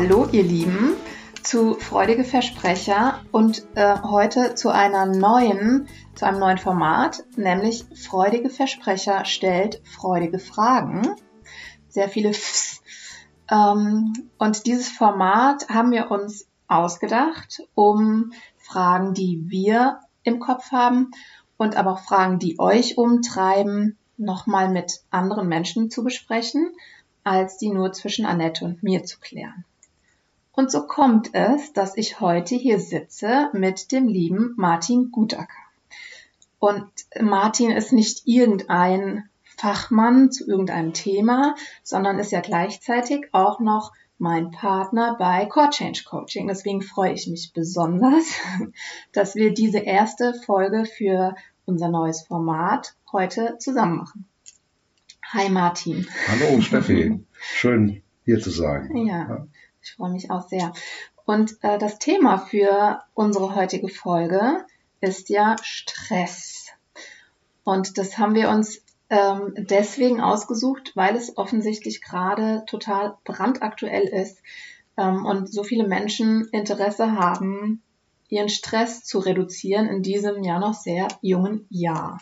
Hallo ihr Lieben zu Freudige Versprecher und äh, heute zu einer neuen, zu einem neuen Format, nämlich Freudige Versprecher stellt freudige Fragen. Sehr viele Fs. Ähm, und dieses Format haben wir uns ausgedacht, um Fragen, die wir im Kopf haben und aber auch Fragen, die euch umtreiben, nochmal mit anderen Menschen zu besprechen, als die nur zwischen Annette und mir zu klären. Und so kommt es, dass ich heute hier sitze mit dem lieben Martin Gutacker. Und Martin ist nicht irgendein Fachmann zu irgendeinem Thema, sondern ist ja gleichzeitig auch noch mein Partner bei Core Change Coaching. Deswegen freue ich mich besonders, dass wir diese erste Folge für unser neues Format heute zusammen machen. Hi Martin. Hallo Steffi, schön hier zu sein. Ja. Ich freue mich auch sehr. Und äh, das Thema für unsere heutige Folge ist ja Stress. Und das haben wir uns ähm, deswegen ausgesucht, weil es offensichtlich gerade total brandaktuell ist ähm, und so viele Menschen Interesse haben, ihren Stress zu reduzieren in diesem ja noch sehr jungen Jahr.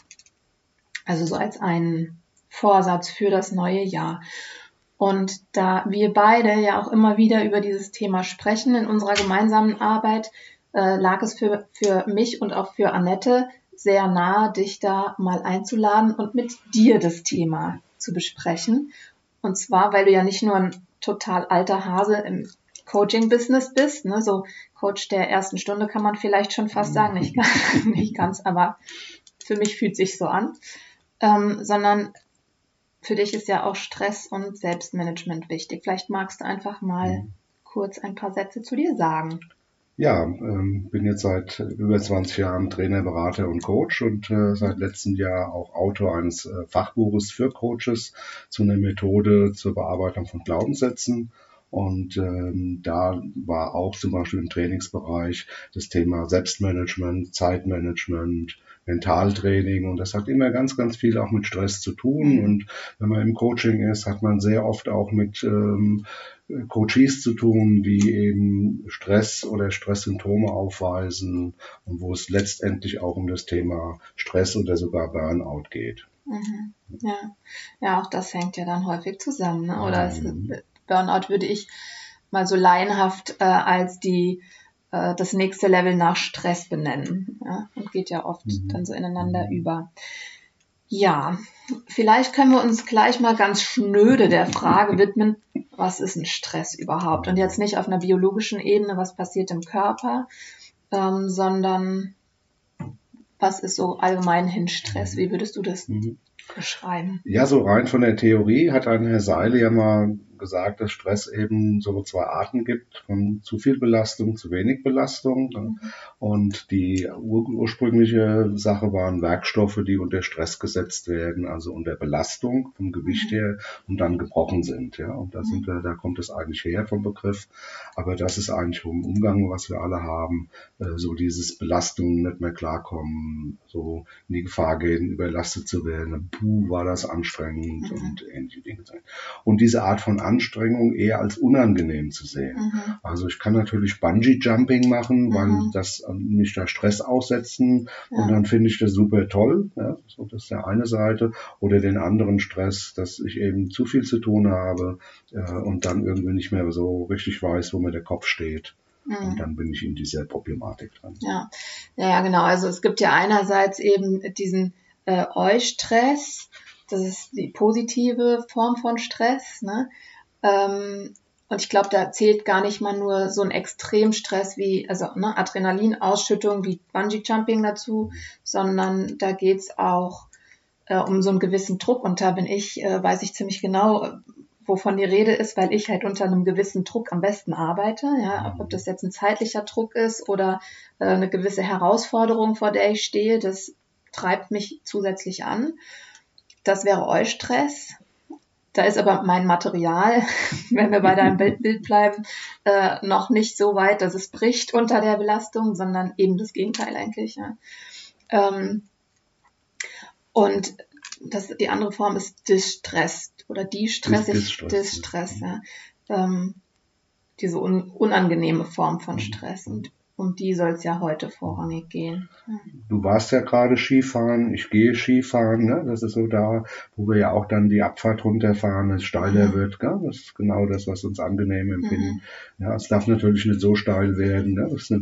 Also so als einen Vorsatz für das neue Jahr. Und da wir beide ja auch immer wieder über dieses Thema sprechen in unserer gemeinsamen Arbeit, äh, lag es für, für mich und auch für Annette sehr nahe, dich da mal einzuladen und mit dir das Thema zu besprechen. Und zwar, weil du ja nicht nur ein total alter Hase im Coaching-Business bist, ne, so Coach der ersten Stunde kann man vielleicht schon fast sagen, nicht ganz, nicht ganz aber für mich fühlt sich so an, ähm, sondern für dich ist ja auch Stress und Selbstmanagement wichtig. Vielleicht magst du einfach mal mhm. kurz ein paar Sätze zu dir sagen. Ja, ähm, bin jetzt seit über 20 Jahren Trainer, Berater und Coach und äh, seit letztem Jahr auch Autor eines äh, Fachbuches für Coaches zu einer Methode zur Bearbeitung von Glaubenssätzen. Und ähm, da war auch zum Beispiel im Trainingsbereich das Thema Selbstmanagement, Zeitmanagement, Mentaltraining und das hat immer ganz, ganz viel auch mit Stress zu tun. Und wenn man im Coaching ist, hat man sehr oft auch mit ähm, Coaches zu tun, die eben Stress oder Stresssymptome aufweisen und wo es letztendlich auch um das Thema Stress oder sogar Burnout geht. Mhm. Ja. ja, auch das hängt ja dann häufig zusammen. Ne? Oder mhm. Burnout würde ich mal so laienhaft äh, als die äh, das nächste Level nach Stress benennen. Ja? Und geht ja oft mhm. dann so ineinander mhm. über. Ja, vielleicht können wir uns gleich mal ganz schnöde der Frage widmen, was ist ein Stress überhaupt? Und jetzt nicht auf einer biologischen Ebene, was passiert im Körper, ähm, sondern was ist so allgemein hin Stress? Wie würdest du das mhm. beschreiben? Ja, so rein von der Theorie hat ein Herr Seile ja mal gesagt, dass Stress eben so zwei Arten gibt, von zu viel Belastung, zu wenig Belastung. Mhm. Und die ur ursprüngliche Sache waren Werkstoffe, die unter Stress gesetzt werden, also unter Belastung vom Gewicht her und dann gebrochen sind. Ja, und da sind da kommt es eigentlich her vom Begriff. Aber das ist eigentlich vom Umgang, was wir alle haben, äh, so dieses Belastung nicht mehr klarkommen, so in die Gefahr gehen, überlastet zu werden. Puh, war das anstrengend mhm. und ähnliche Dinge. Und diese Art von Anstrengung eher als unangenehm zu sehen. Mhm. Also ich kann natürlich Bungee Jumping machen, weil mhm. das mich da Stress aussetzen ja. und dann finde ich das super toll. Ja, so das ist der eine Seite. Oder den anderen Stress, dass ich eben zu viel zu tun habe äh, und dann irgendwie nicht mehr so richtig weiß, wo mir der Kopf steht. Mhm. Und dann bin ich in dieser Problematik dran. Ja, ja, genau. Also es gibt ja einerseits eben diesen äh, Eustress, das ist die positive Form von Stress, ne? Ähm, und ich glaube, da zählt gar nicht mal nur so ein Extremstress wie, also ne, Adrenalinausschüttung wie Bungee Jumping dazu, sondern da geht's auch äh, um so einen gewissen Druck. Und da bin ich, äh, weiß ich ziemlich genau, wovon die Rede ist, weil ich halt unter einem gewissen Druck am besten arbeite. Ja, ob das jetzt ein zeitlicher Druck ist oder äh, eine gewisse Herausforderung, vor der ich stehe, das treibt mich zusätzlich an. Das wäre Eustress. Da ist aber mein Material, wenn wir bei deinem Bild bleiben, äh, noch nicht so weit, dass es bricht unter der Belastung, sondern eben das Gegenteil eigentlich. Ja. Ähm, und das, die andere Form ist Distress oder die stressig, Distress, Distress ja. Ähm, diese un, unangenehme Form von mhm. Stress. Und um die soll es ja heute vorrangig gehen. Du warst ja gerade Skifahren, ich gehe Skifahren, ne? das ist so da, wo wir ja auch dann die Abfahrt runterfahren, es steiler mhm. wird, gell? das ist genau das, was uns angenehm empfinden. Mhm. Ja, es darf natürlich nicht so steil werden, ne? dass,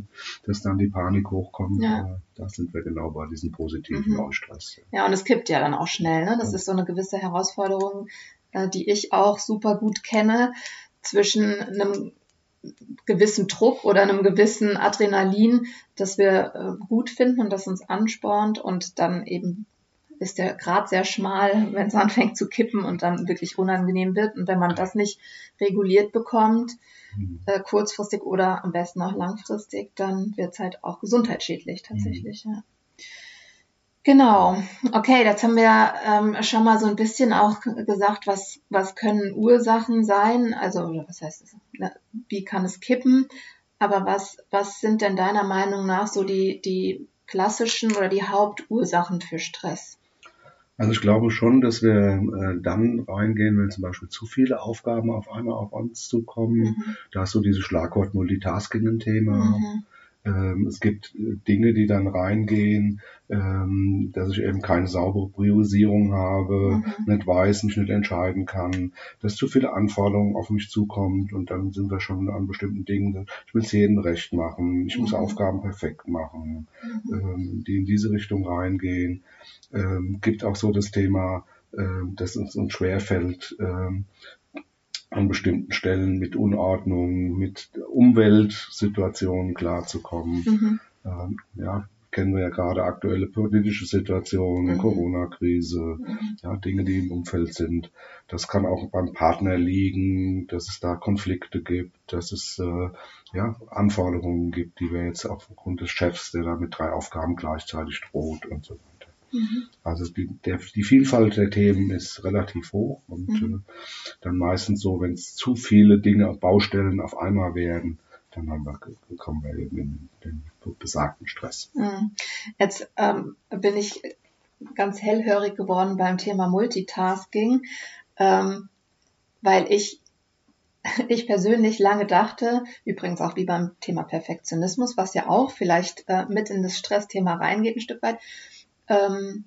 dass dann die Panik hochkommt. Ja. Da sind wir genau bei diesem positiven mhm. Stress. Ja, und es kippt ja dann auch schnell. Ne? Das ja. ist so eine gewisse Herausforderung, äh, die ich auch super gut kenne zwischen einem gewissen Druck oder einem gewissen Adrenalin, das wir äh, gut finden und das uns anspornt und dann eben ist der Grad sehr schmal, wenn es anfängt zu kippen und dann wirklich unangenehm wird. Und wenn man das nicht reguliert bekommt, mhm. äh, kurzfristig oder am besten auch langfristig, dann wird es halt auch gesundheitsschädlich tatsächlich. Mhm. Ja. Genau. Okay, jetzt haben wir ähm, schon mal so ein bisschen auch gesagt, was, was können Ursachen sein? Also, was heißt das? Wie kann es kippen? Aber was, was sind denn deiner Meinung nach so die, die klassischen oder die Hauptursachen für Stress? Also ich glaube schon, dass wir äh, dann reingehen, wenn zum Beispiel zu viele Aufgaben auf einmal auf uns zukommen. Mhm. Da ist so dieses Schlagwort Multitasking ein Thema. Mhm. Ähm, es gibt äh, Dinge, die dann reingehen, ähm, dass ich eben keine saubere Priorisierung habe, mhm. nicht weiß, mich nicht entscheiden kann, dass zu viele Anforderungen auf mich zukommt und dann sind wir schon an bestimmten Dingen. Ich will es jedem recht machen, ich muss mhm. Aufgaben perfekt machen, mhm. ähm, die in diese Richtung reingehen. Ähm, gibt auch so das Thema, äh, dass es uns schwerfällt, ähm, an bestimmten Stellen mit Unordnung, mit Umweltsituationen klarzukommen. Mhm. Ähm, ja, kennen wir ja gerade aktuelle politische Situationen, mhm. Corona-Krise, mhm. ja, Dinge, die im Umfeld sind. Das kann auch beim Partner liegen, dass es da Konflikte gibt, dass es äh, ja, Anforderungen gibt, die wir jetzt aufgrund des Chefs, der da mit drei Aufgaben gleichzeitig droht und so weiter. Mhm. Also die, der, die Vielfalt der Themen ist relativ hoch und mhm. äh, dann meistens so, wenn es zu viele Dinge, Baustellen auf einmal werden, dann haben wir, bekommen wir eben in den besagten Stress. Mhm. Jetzt ähm, bin ich ganz hellhörig geworden beim Thema Multitasking, ähm, weil ich ich persönlich lange dachte, übrigens auch wie beim Thema Perfektionismus, was ja auch vielleicht äh, mit in das Stressthema reingeht ein Stück weit, ähm,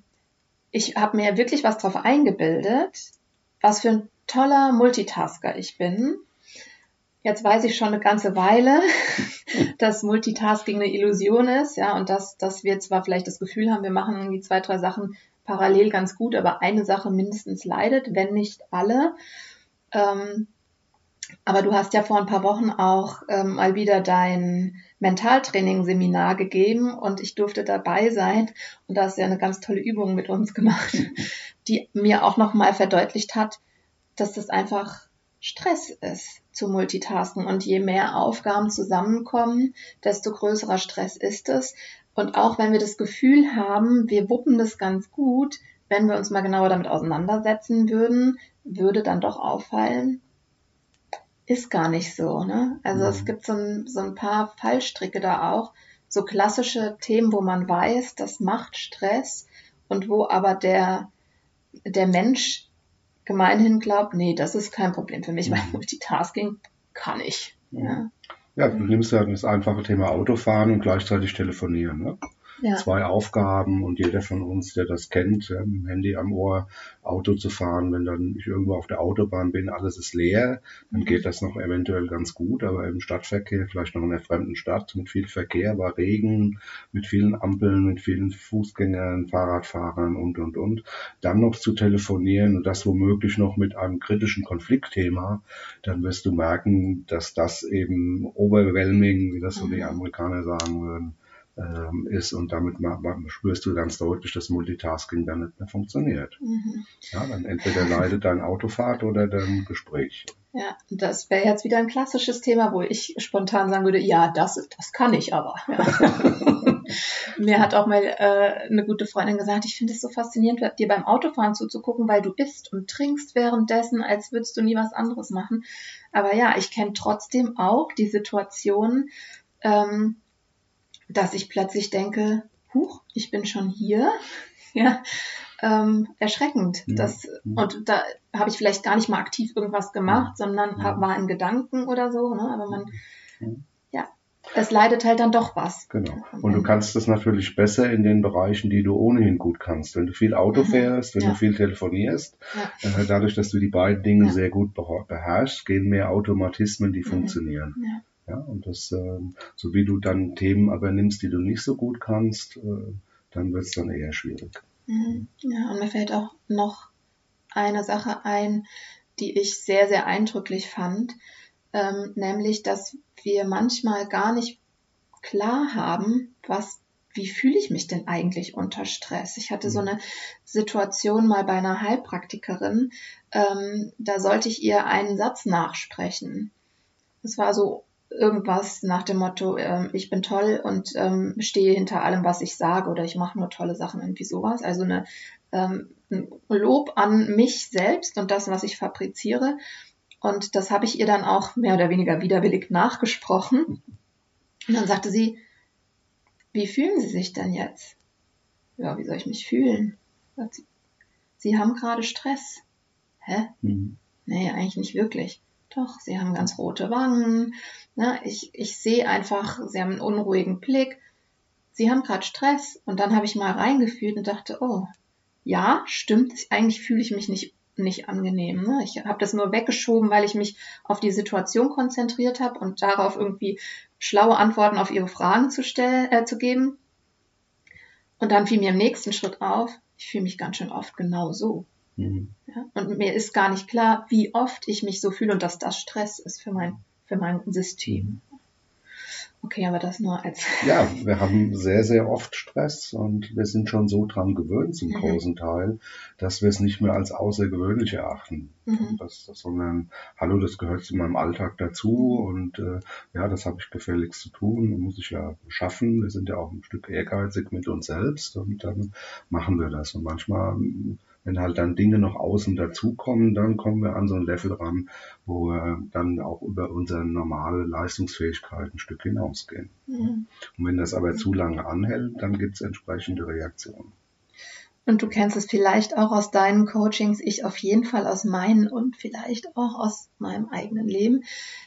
ich habe mir wirklich was drauf eingebildet, was für ein toller Multitasker ich bin. Jetzt weiß ich schon eine ganze Weile, dass Multitasking eine Illusion ist, ja, und dass, dass wir zwar vielleicht das Gefühl haben, wir machen irgendwie zwei, drei Sachen parallel ganz gut, aber eine Sache mindestens leidet, wenn nicht alle. Ähm, aber du hast ja vor ein paar Wochen auch ähm, mal wieder dein Mentaltraining-Seminar gegeben und ich durfte dabei sein und da hast du ja eine ganz tolle Übung mit uns gemacht, die mir auch nochmal verdeutlicht hat, dass das einfach Stress ist zu multitasken und je mehr Aufgaben zusammenkommen, desto größerer Stress ist es. Und auch wenn wir das Gefühl haben, wir wuppen das ganz gut, wenn wir uns mal genauer damit auseinandersetzen würden, würde dann doch auffallen, ist gar nicht so. Ne? Also mhm. es gibt so ein, so ein paar Fallstricke da auch, so klassische Themen, wo man weiß, das macht Stress und wo aber der, der Mensch gemeinhin glaubt, nee, das ist kein Problem für mich, mhm. weil Multitasking kann ich. Ja. ja, du nimmst ja das einfache Thema Autofahren und gleichzeitig telefonieren. Ne? Ja. zwei Aufgaben und jeder von uns, der das kennt, ja, Handy am Ohr Auto zu fahren, wenn dann ich irgendwo auf der Autobahn bin, alles ist leer, dann geht das noch eventuell ganz gut, aber im Stadtverkehr, vielleicht noch in einer fremden Stadt mit viel Verkehr, bei Regen, mit vielen Ampeln, mit vielen Fußgängern, Fahrradfahrern und, und, und, dann noch zu telefonieren und das womöglich noch mit einem kritischen Konfliktthema, dann wirst du merken, dass das eben overwhelming, wie das so die mhm. Amerikaner sagen würden, ähm, ist und damit spürst du ganz deutlich, dass Multitasking dann nicht mehr funktioniert. Mhm. Ja, dann entweder leidet dein Autofahrt oder dein Gespräch. Ja, das wäre jetzt wieder ein klassisches Thema, wo ich spontan sagen würde, ja, das, das kann ich aber. Ja. Mir hat auch mal äh, eine gute Freundin gesagt, ich finde es so faszinierend, dir beim Autofahren zuzugucken, weil du isst und trinkst währenddessen, als würdest du nie was anderes machen. Aber ja, ich kenne trotzdem auch die Situation, ähm, dass ich plötzlich denke, huch, ich bin schon hier. ja, ähm, erschreckend. Ja. Das, und da habe ich vielleicht gar nicht mal aktiv irgendwas gemacht, sondern hab, war in Gedanken oder so. Ne? Aber man, ja, es leidet halt dann doch was. Genau. Und du kannst das natürlich besser in den Bereichen, die du ohnehin gut kannst. Wenn du viel Auto mhm. fährst, wenn ja. du viel telefonierst, ja. äh, dadurch, dass du die beiden Dinge sehr gut beherrschst, gehen mehr Automatismen, die mhm. funktionieren. Ja, und das, äh, so wie du dann Themen aber nimmst, die du nicht so gut kannst, äh, dann wird es dann eher schwierig. Mhm. Ja, und mir fällt auch noch eine Sache ein, die ich sehr, sehr eindrücklich fand, ähm, nämlich, dass wir manchmal gar nicht klar haben, was, wie fühle ich mich denn eigentlich unter Stress? Ich hatte so mhm. eine Situation mal bei einer Heilpraktikerin, ähm, da sollte ich ihr einen Satz nachsprechen. Es war so irgendwas nach dem Motto, ähm, ich bin toll und ähm, stehe hinter allem, was ich sage oder ich mache nur tolle Sachen, irgendwie sowas. Also eine, ähm, ein Lob an mich selbst und das, was ich fabriziere. Und das habe ich ihr dann auch mehr oder weniger widerwillig nachgesprochen. Und dann sagte sie, wie fühlen Sie sich denn jetzt? Ja, wie soll ich mich fühlen? Sie, sie haben gerade Stress. Hä? Mhm. Nee, eigentlich nicht wirklich. Doch, Sie haben ganz rote Wangen, Ne? Ich, ich sehe einfach, sie haben einen unruhigen Blick. Sie haben gerade Stress. Und dann habe ich mal reingefühlt und dachte, oh, ja, stimmt, eigentlich fühle ich mich nicht, nicht angenehm. Ne? Ich habe das nur weggeschoben, weil ich mich auf die Situation konzentriert habe und darauf irgendwie schlaue Antworten auf ihre Fragen zu, stellen, äh, zu geben. Und dann fiel mir im nächsten Schritt auf, ich fühle mich ganz schön oft genau so. Mhm. Ja? Und mir ist gar nicht klar, wie oft ich mich so fühle und dass das Stress ist für mein für mein System. Okay, aber das nur als. Ja, wir haben sehr, sehr oft Stress und wir sind schon so dran gewöhnt zum mhm. großen Teil, dass wir es nicht mehr als außergewöhnlich erachten. Mhm. Das, das, sondern, hallo, das gehört zu meinem Alltag dazu und äh, ja, das habe ich gefälligst zu tun, muss ich ja schaffen. Wir sind ja auch ein Stück ehrgeizig mit uns selbst und dann machen wir das. Und manchmal wenn halt dann Dinge noch außen dazukommen, dann kommen wir an so ein Level ran, wo wir dann auch über unsere normale Leistungsfähigkeit ein Stück hinausgehen. Mhm. Und wenn das aber zu lange anhält, dann gibt es entsprechende Reaktionen. Und du kennst es vielleicht auch aus deinen Coachings, ich auf jeden Fall aus meinen und vielleicht auch aus meinem eigenen Leben.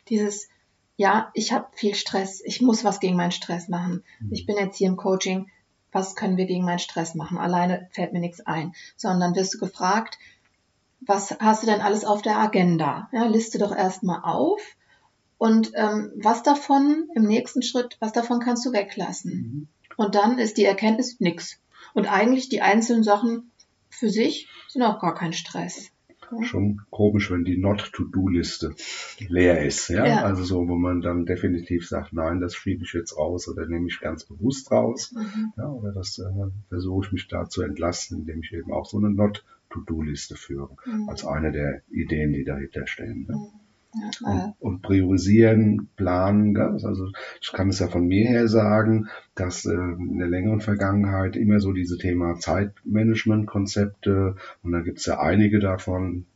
Dieses, ja, ich habe viel Stress, ich muss was gegen meinen Stress machen. Mhm. Ich bin jetzt hier im Coaching, was können wir gegen meinen Stress machen? Alleine fällt mir nichts ein. Sondern wirst du gefragt, was hast du denn alles auf der Agenda? Ja, liste doch erstmal auf und ähm, was davon im nächsten Schritt, was davon kannst du weglassen? Mhm. Und dann ist die Erkenntnis nix. Und eigentlich die einzelnen Sachen für sich sind auch gar kein Stress schon komisch, wenn die Not-to-Do-Liste leer ist. Ja? ja? Also so, wo man dann definitiv sagt, nein, das schiebe ich jetzt raus oder nehme ich ganz bewusst raus. Mhm. Ja, oder das äh, versuche ich mich da zu entlasten, indem ich eben auch so eine Not-to-Do-Liste führe. Mhm. Als eine der Ideen, die dahinter stehen. Ja? Mhm. Und, und, priorisieren, planen. Also ich kann es ja von mir her sagen, dass äh, in der längeren Vergangenheit immer so diese Thema Zeitmanagement-Konzepte und da gibt es ja einige davon,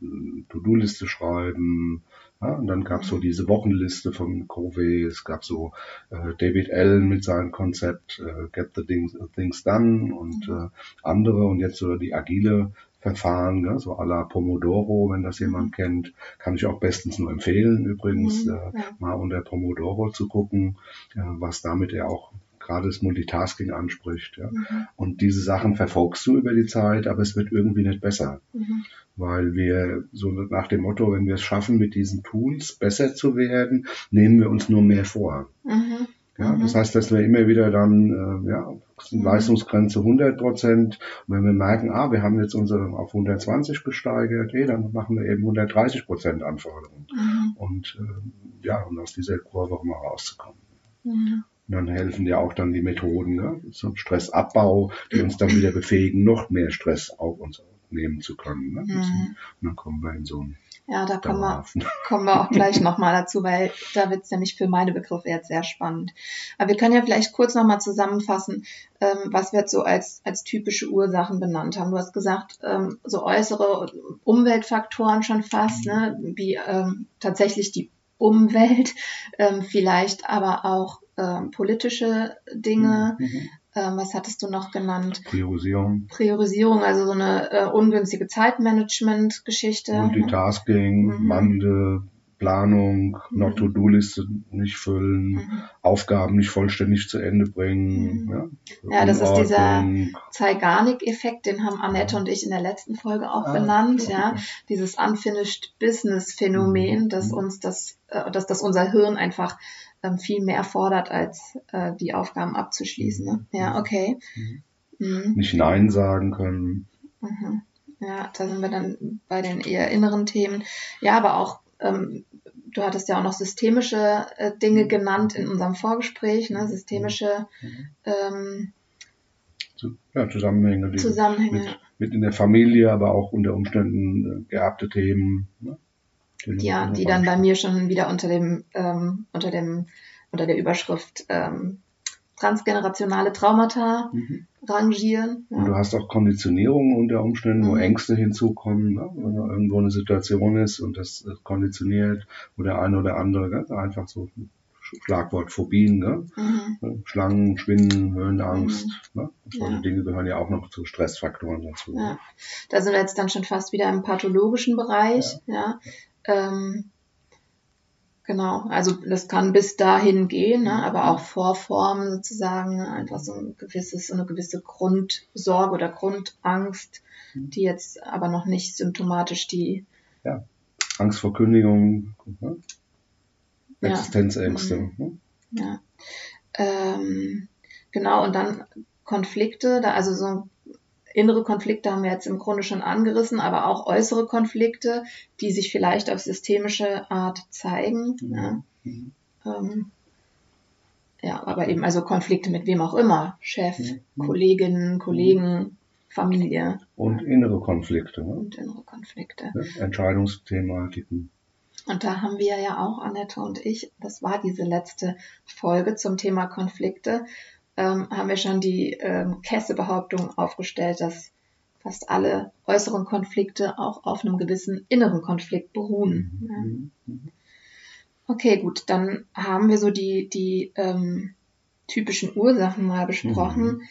To-Do-Liste schreiben, ja, und dann gab es so diese Wochenliste von Covey, es gab so äh, David Allen mit seinem Konzept äh, Get the Things, things Done und äh, andere und jetzt so die agile Verfahren, ne? so à la Pomodoro, wenn das jemand mhm. kennt, kann ich auch bestens nur empfehlen, übrigens, mhm, äh, ja. mal unter Pomodoro zu gucken, äh, was damit ja auch gerade das Multitasking anspricht. Ja. Mhm. Und diese Sachen verfolgst du über die Zeit, aber es wird irgendwie nicht besser. Mhm. Weil wir so nach dem Motto, wenn wir es schaffen, mit diesen Tools besser zu werden, nehmen wir uns nur mehr vor. Mhm. Ja, mhm. Das heißt, dass wir immer wieder dann, äh, ja, mhm. Leistungsgrenze 100 Prozent. Und wenn wir merken, ah, wir haben jetzt unsere auf 120 gesteigert, eh, dann machen wir eben 130 Prozent Anforderungen. Mhm. Und äh, ja, um aus dieser Kurve auch mal rauszukommen. Mhm. Und dann helfen ja auch dann die Methoden ne, zum Stressabbau, die uns dann wieder befähigen, noch mehr Stress auf uns nehmen zu können. Ne? Mhm. Und dann kommen wir in so ein Ja, da kommen wir, kommen wir auch gleich nochmal dazu, weil da wird es nämlich für meine Begriffe jetzt sehr spannend. Aber wir können ja vielleicht kurz nochmal zusammenfassen, ähm, was wir jetzt so als, als typische Ursachen benannt haben. Du hast gesagt, ähm, so äußere Umweltfaktoren schon fast, ne? wie ähm, tatsächlich die Umwelt, ähm, vielleicht aber auch ähm, politische Dinge. Mhm. Ähm, was hattest du noch genannt? Priorisierung, Priorisierung, also so eine äh, ungünstige Zeitmanagement-Geschichte. Multitasking, Mhm. Mande, Planung, Mhm. noch To-Do-Liste nicht füllen, Mhm. Aufgaben nicht vollständig zu Ende bringen. Mhm. Ja, Ja, das ist dieser. Zeigarnik-Effekt, den haben Annette und ich in der letzten Folge auch Ah, benannt, okay. ja. Dieses Unfinished Business-Phänomen, Mhm. dass Mhm. uns das, äh, dass das unser Hirn einfach ähm, viel mehr fordert, als äh, die Aufgaben abzuschließen. Ne? Ja, okay. Mhm. Nicht Nein sagen können. Mhm. Ja, da sind wir dann bei den eher inneren Themen. Ja, aber auch, ähm, du hattest ja auch noch systemische äh, Dinge genannt in unserem Vorgespräch, ne? systemische ähm, Ja, Zusammenhänge, die Zusammenhänge. mit, mit in der Familie, aber auch unter Umständen äh, geerbte Themen. Ne? Die, Ja, die dann bei mir schon wieder unter dem, ähm, unter dem, unter der Überschrift ähm, transgenerationale Traumata Mhm. rangieren. Und du Ja. hast auch Konditionierungen unter Umständen, wo Mhm. Ängste hinzukommen, ne? wenn da irgendwo eine Situation ist und das äh, konditioniert, wo der eine oder andere gell? einfach so Schlagwort Phobien, gell? Mhm. Schlangen, Spinnen, Höhenangst. Ne? Solche Ja. Dinge gehören ja auch noch zu Stressfaktoren dazu. Ja. Da sind wir jetzt dann schon fast wieder im pathologischen Bereich. Ja. Ähm, genau, also das kann bis dahin gehen, ne? aber auch Vorformen sozusagen, ne? einfach so ein gewisses, so eine gewisse Grundsorge oder Grundangst, die jetzt aber noch nicht symptomatisch die Angst vor Kündigung, ne? Ja. Existenzängste. Mhm. Ne? Ja. Ähm, genau, und dann Konflikte, da, also so innere Konflikte haben wir jetzt im Grunde schon angerissen, aber auch äußere Konflikte, die sich vielleicht auf systemische Art zeigen. Mhm. Ja. Mhm. Ähm, ja, aber eben also Konflikte mit wem auch immer, Chef, Mhm. Kolleginnen, Kollegen, Familie Und innere Konflikte, ne? und innere Konflikte. Ne? Entscheidungsthematiken. Und da haben wir ja auch, Annette und ich, das war diese letzte Folge zum Thema Konflikte, ähm, haben wir schon die ähm, Käsebehauptung aufgestellt, dass fast alle äußeren Konflikte auch auf einem gewissen inneren Konflikt beruhen. Ja. Mhm. Mhm. Okay, gut, dann haben wir so die, die ähm, typischen Ursachen mal besprochen. Mhm.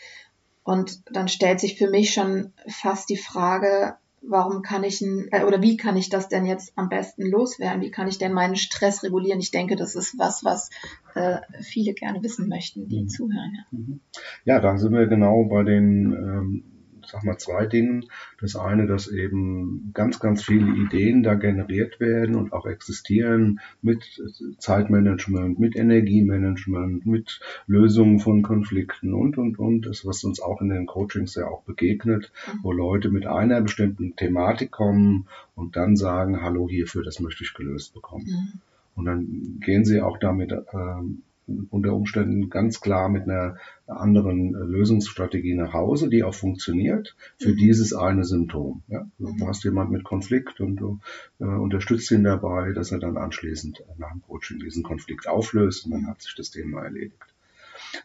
Und dann stellt sich für mich schon fast die Frage, warum kann ich äh, oder wie kann ich das denn jetzt am besten loswerden? Wie kann ich denn meinen Stress regulieren? Ich denke, das ist was, was äh, viele gerne wissen möchten, die Mhm. zuhören. Ja. Mhm. Ja, da sind wir genau bei den, ähm, sag mal, zwei Dingen. Das eine, dass eben ganz, ganz viele Ideen da generiert werden und auch existieren mit Zeitmanagement, mit Energiemanagement, mit Lösungen von Konflikten und, und, und. Das, was uns auch in den Coachings ja auch begegnet, wo Leute mit einer bestimmten Thematik kommen und dann sagen, hallo hierfür, das möchte ich gelöst bekommen. Mhm. Und dann gehen sie auch damit ähm, unter Umständen ganz klar mit einer anderen äh, Lösungsstrategie nach Hause, die auch funktioniert für Mhm. dieses eine Symptom. Ja? Du Mhm. hast jemand mit Konflikt und du äh, unterstützt ihn dabei, dass er dann anschließend nach dem Coaching diesen Konflikt auflöst und dann hat sich das Thema erledigt.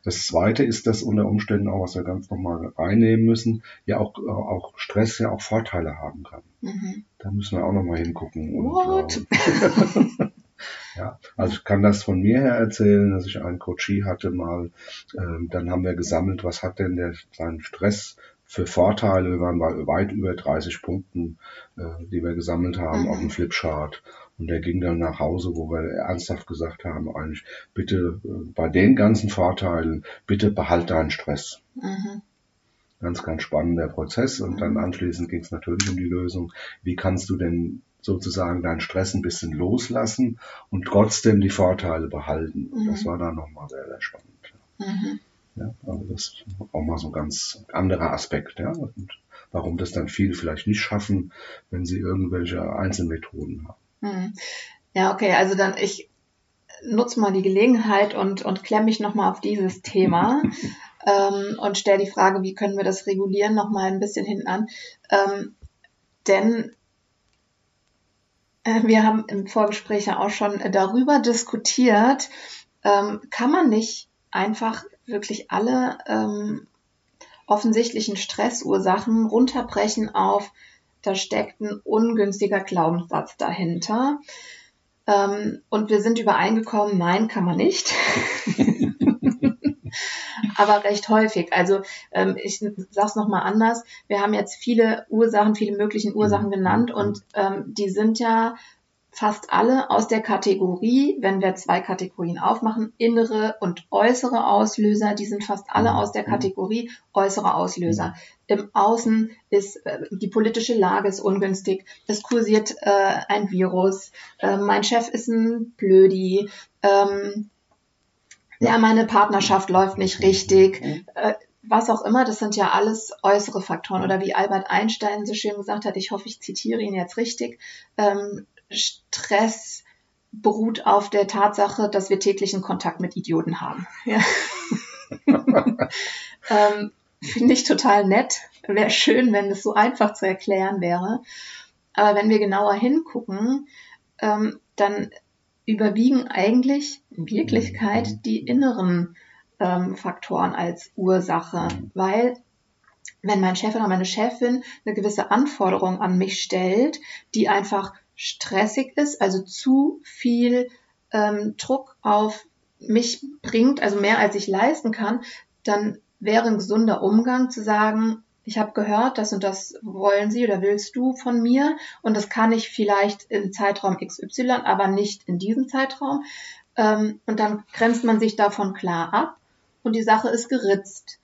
Das zweite ist, dass unter Umständen auch, was wir ganz nochmal reinnehmen müssen, ja auch, äh, auch Stress ja auch Vorteile haben kann. Mhm. Da müssen wir auch nochmal hingucken. Und, What? äh, ja, also ich kann das von mir her erzählen, dass ich einen Coachie hatte mal, ähm, dann haben wir gesammelt, was hat denn der seinen Stress für Vorteile. Wir waren bei weit über 30 Punkten, äh, die wir gesammelt haben Mhm. auf dem Flipchart. Und der ging dann nach Hause, wo wir ernsthaft gesagt haben, eigentlich, bitte äh, bei den ganzen Vorteilen, bitte behalt deinen Stress Mhm. ganz, ganz spannender Prozess. Und dann Mhm. anschließend ging es natürlich um die Lösung, wie kannst du denn sozusagen deinen Stress ein bisschen loslassen und trotzdem die Vorteile behalten. Und das Mhm. war dann nochmal sehr, sehr spannend. Mhm. Ja, also das ist auch mal so ein ganz anderer Aspekt. Ja, und warum das dann viele vielleicht nicht schaffen, wenn sie irgendwelche Einzelmethoden haben. Mhm. Ja, okay, also dann ich nutze mal die Gelegenheit und, und klemme mich nochmal auf dieses Thema ähm, und stelle die Frage, wie können wir das regulieren, nochmal ein bisschen hinten an. Ähm, denn wir haben im Vorgespräch ja auch schon darüber diskutiert, ähm, kann man nicht einfach wirklich alle ähm, offensichtlichen Stressursachen runterbrechen auf, da steckt ein ungünstiger Glaubenssatz dahinter. Ähm, und wir sind übereingekommen, nein, kann man nicht. Aber recht häufig. Also ähm, ich sage es nochmal anders. Wir haben jetzt viele Ursachen, viele möglichen Ursachen mhm. genannt und ähm, die sind ja fast alle aus der Kategorie, wenn wir zwei Kategorien aufmachen, innere und äußere Auslöser, die sind fast alle aus der Kategorie äußere Auslöser. Im Außen ist äh, die politische Lage ist ungünstig, es kursiert äh, ein Virus, äh, mein Chef ist ein Blödi, ähm, ja, meine Partnerschaft läuft nicht richtig, äh, was auch immer, das sind ja alles äußere Faktoren. Oder wie Albert Einstein so schön gesagt hat, ich hoffe, ich zitiere ihn jetzt richtig, ähm, Stress beruht auf der Tatsache, dass wir täglichen Kontakt mit Idioten haben. Ja. ähm, Finde ich total nett. Wäre schön, wenn es so einfach zu erklären wäre. Aber wenn wir genauer hingucken, ähm, dann überwiegen eigentlich in Wirklichkeit mhm. die inneren ähm, Faktoren als Ursache, weil wenn mein Chef oder meine Chefin eine gewisse Anforderung an mich stellt, die einfach stressig ist, also zu viel ähm, Druck auf mich bringt, also mehr als ich leisten kann, dann wäre ein gesunder Umgang zu sagen, ich habe gehört, das und das wollen Sie oder willst du von mir und das kann ich vielleicht im Zeitraum XY, aber nicht in diesem Zeitraum. Ähm, und dann grenzt man sich davon klar ab und die Sache ist geritzt.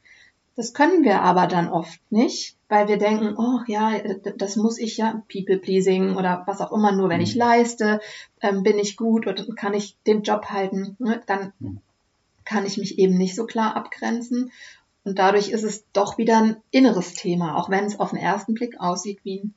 Das können wir aber dann oft nicht, weil wir denken, oh ja, das muss ich ja, People pleasing oder was auch immer, nur wenn ich mhm. leiste, ähm, bin ich gut und kann ich den Job halten, ne? dann mhm. kann ich mich eben nicht so klar abgrenzen. Und dadurch ist es doch wieder ein inneres Thema, auch wenn es auf den ersten Blick aussieht wie ein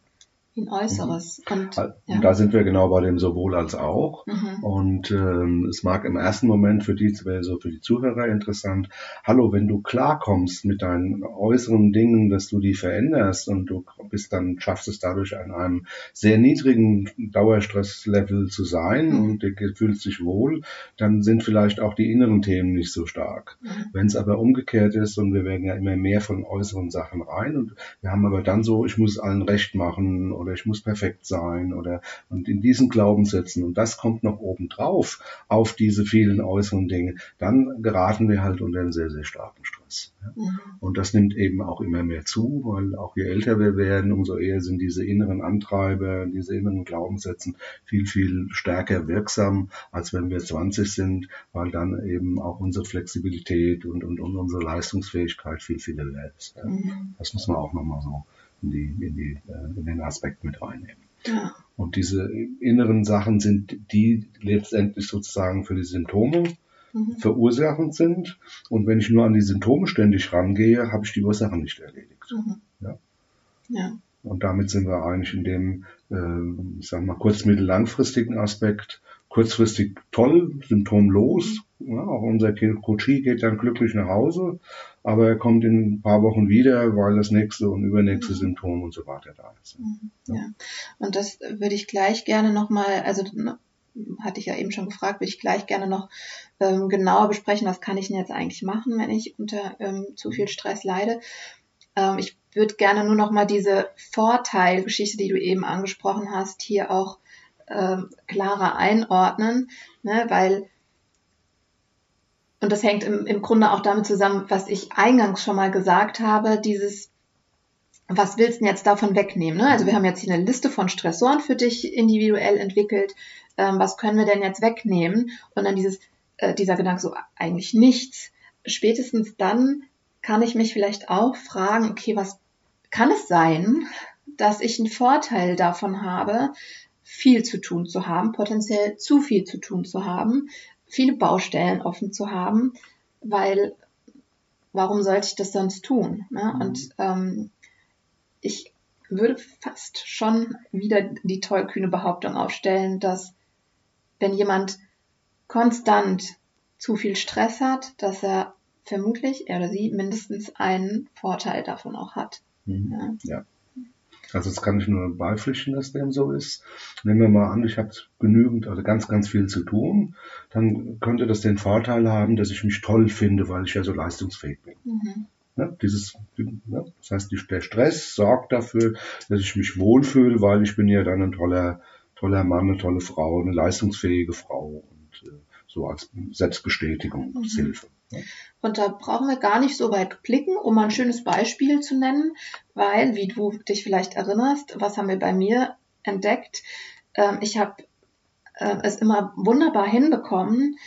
ein Äußeres. Mhm. Und, ja. und, da sind wir genau bei dem sowohl als auch. Mhm. Und ähm, es mag im ersten Moment für die, so für die Zuhörer interessant, hallo, wenn du klarkommst mit deinen äußeren Dingen, dass du die veränderst und du bist dann, schaffst es dadurch an einem sehr niedrigen Dauerstresslevel zu sein mhm. und du fühlst dich wohl, dann sind vielleicht auch die inneren Themen nicht so stark. Mhm. Wenn es aber umgekehrt ist und wir werden ja immer mehr von äußeren Sachen rein und wir haben aber dann so, ich muss allen recht machen oder ich muss perfekt sein oder und in diesen Glaubenssätzen und das kommt noch oben drauf auf diese vielen äußeren Dinge, dann geraten wir halt unter einen sehr, sehr starken Stress. Ja. Mhm. Und das nimmt eben auch immer mehr zu, weil auch je älter wir werden, umso eher sind diese inneren Antreiber, diese inneren Glaubenssätze viel, viel stärker wirksam, als wenn wir 20 sind, weil dann eben auch unsere Flexibilität und, und, und unsere Leistungsfähigkeit viel, viel höher ist. Ja. Mhm. Das muss man auch nochmal so in, die, in, die, äh, in den Aspekt mit reinnehmen. Ja. Und diese inneren Sachen sind die letztendlich sozusagen für die Symptome mhm. verursachend sind. Und wenn ich nur an die Symptome ständig rangehe, habe ich die Ursachen nicht erledigt. Mhm. Ja. ja. Und damit sind wir eigentlich in dem, äh, ich sag mal, kurz-, mittel-, langfristigen Aspekt kurzfristig toll, symptomlos. Ja, auch unser Coachie geht dann glücklich nach Hause, aber er kommt in ein paar Wochen wieder, weil das nächste und übernächste mhm. Symptom und so weiter da ist. Mhm. Ja. ja. Und das würde ich gleich gerne nochmal, also hatte ich ja eben schon gefragt, würde ich gleich gerne noch ähm, genauer besprechen, was kann ich denn jetzt eigentlich machen, wenn ich unter ähm, zu viel Stress leide. Ähm, ich würde gerne nur noch mal diese Vorteilgeschichte, die du eben angesprochen hast, hier auch ähm, klarer einordnen, ne, weil und das hängt im, im Grunde auch damit zusammen, was ich eingangs schon mal gesagt habe, dieses was willst du denn jetzt davon wegnehmen? Ne? Also wir haben jetzt hier eine Liste von Stressoren für dich individuell entwickelt. Ähm, was können wir denn jetzt wegnehmen? Und dann dieses, äh, dieser Gedanke so, eigentlich nichts. Spätestens dann kann ich mich vielleicht auch fragen, okay, was kann es sein, dass ich einen Vorteil davon habe, viel zu tun zu haben, potenziell zu viel zu tun zu haben, viele Baustellen offen zu haben, weil warum sollte ich das sonst tun? Ne? Mhm. Und ähm, ich würde fast schon wieder die tollkühne Behauptung aufstellen, dass wenn jemand konstant zu viel Stress hat, dass er vermutlich, er oder sie, mindestens einen Vorteil davon auch hat. Mhm. Ja. ja. Also das kann ich nur beipflichten, dass dem so ist. Nehmen wir mal an, ich habe genügend, also ganz, ganz viel zu tun, dann könnte das den Vorteil haben, dass ich mich toll finde, weil ich ja so leistungsfähig bin. Mhm. Ja, dieses, ja, das heißt, der Stress sorgt dafür, dass ich mich wohlfühle, weil ich bin ja dann ein toller, toller Mann, eine tolle Frau, eine leistungsfähige Frau und äh, so als Selbstbestätigungshilfe. Mhm. Und da brauchen wir gar nicht so weit blicken, um mal ein schönes Beispiel zu nennen, weil, wie du dich vielleicht erinnerst, was haben wir bei mir entdeckt? Ähm, ich habe äh, es immer wunderbar hinbekommen,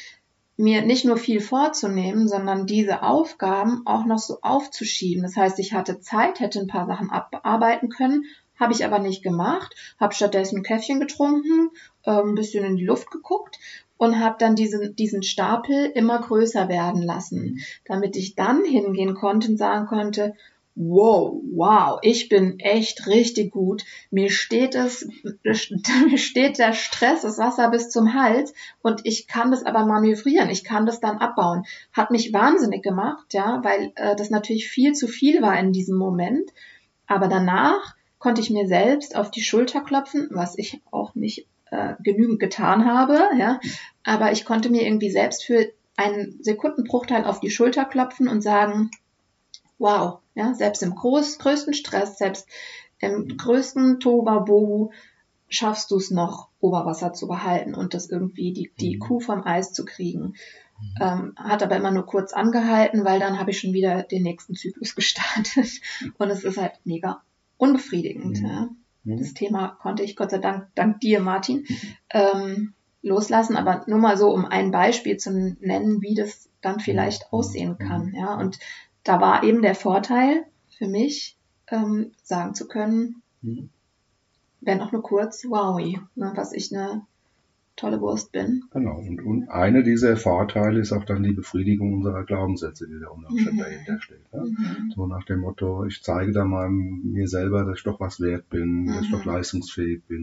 mir nicht nur viel vorzunehmen, sondern diese Aufgaben auch noch so aufzuschieben. Das heißt, ich hatte Zeit, hätte ein paar Sachen abarbeiten können, habe ich aber nicht gemacht, habe stattdessen ein Käffchen getrunken, äh, ein bisschen in die Luft geguckt und habe dann diesen, diesen Stapel immer größer werden lassen, damit ich dann hingehen konnte und sagen konnte, wow, wow, ich bin echt richtig gut. Mir steht es, mir steht der Stress, das Wasser bis zum Hals und ich kann das aber manövrieren, ich kann das dann abbauen. Hat mich wahnsinnig gemacht, ja, weil äh, das natürlich viel zu viel war in diesem Moment. Aber danach konnte ich mir selbst auf die Schulter klopfen, was ich auch nicht äh, genügend getan habe, ja. Aber ich konnte mir irgendwie selbst für einen Sekundenbruchteil auf die Schulter klopfen und sagen, wow, ja, selbst im groß, größten Stress, selbst im größten Tohuwabohu schaffst du es noch, Oberwasser zu behalten und das irgendwie die, die mhm. Kuh vom Eis zu kriegen. Mhm. Ähm, hat aber immer nur kurz angehalten, weil dann habe ich schon wieder den nächsten Zyklus gestartet. Und es ist halt mega unbefriedigend. Mhm. Ja. Mhm. Das Thema konnte ich Gott sei Dank, dank dir, Martin, ähm, loslassen. Aber nur mal so, um ein Beispiel zu nennen, wie das dann vielleicht mhm. aussehen kann. Mhm. Ja, und da war eben der Vorteil für mich, ähm, sagen zu können, mhm. wenn auch nur kurz, wow, ne, was ich eine tolle Wurst bin. Genau. Und, und eine dieser Vorteile ist auch dann die Befriedigung unserer Glaubenssätze, die da unter Umständen mhm. dahinter steht. Ne? Mhm. So nach dem Motto, ich zeige da mal mir selber, dass ich doch was wert bin, mhm. dass ich doch mhm. leistungsfähig bin,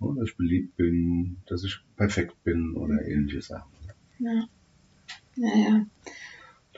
mhm. dass ich beliebt bin, dass ich perfekt bin oder ähnliche Sachen. Ja. Ja, ja.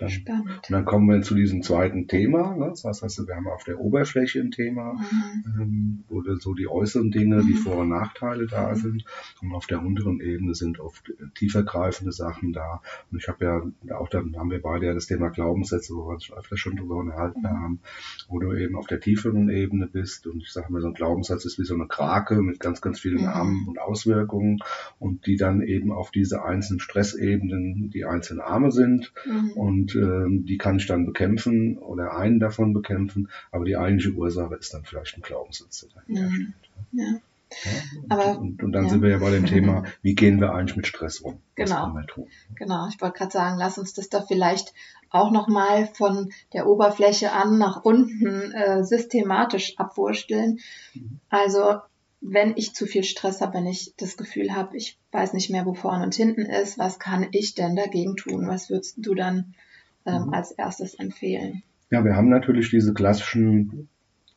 Dann, Spannend. Und dann kommen wir zu diesem zweiten Thema. Ne? Das heißt, wir haben auf der Oberfläche ein Thema, mhm. ähm, wo so die äußeren Dinge, die mhm. Vor- und Nachteile da sind. Und auf der unteren Ebene sind oft tiefergreifende Sachen da. Und ich habe ja auch dann haben wir beide ja das Thema Glaubenssätze, wo wir uns öfter schon drüber unterhalten mhm. haben, wo du eben auf der tieferen Ebene bist. Und ich sage mal, so ein Glaubenssatz ist wie so eine Krake mit ganz, ganz vielen mhm. Armen und Auswirkungen und die dann eben auf diese einzelnen Stressebenen die einzelnen Arme sind. Mhm. Und äh, die kann ich dann bekämpfen oder einen davon bekämpfen, aber die eigentliche Ursache ist dann vielleicht ein Glaubenssatz, der dahinter steht. Ja. Ja, und, aber, und, und dann ja. sind wir ja bei dem Thema, wie gehen wir eigentlich mit Stress um? Genau. Genau, ich wollte gerade sagen, lass uns das da vielleicht auch nochmal von der Oberfläche an nach unten äh, systematisch abwursteln. Mhm. Also wenn ich zu viel Stress habe, wenn ich das Gefühl habe, ich weiß nicht mehr, wo vorne und hinten ist, was kann ich denn dagegen tun? Was würdest du dann ähm, mhm. als erstes empfehlen? Ja, wir haben natürlich diese klassischen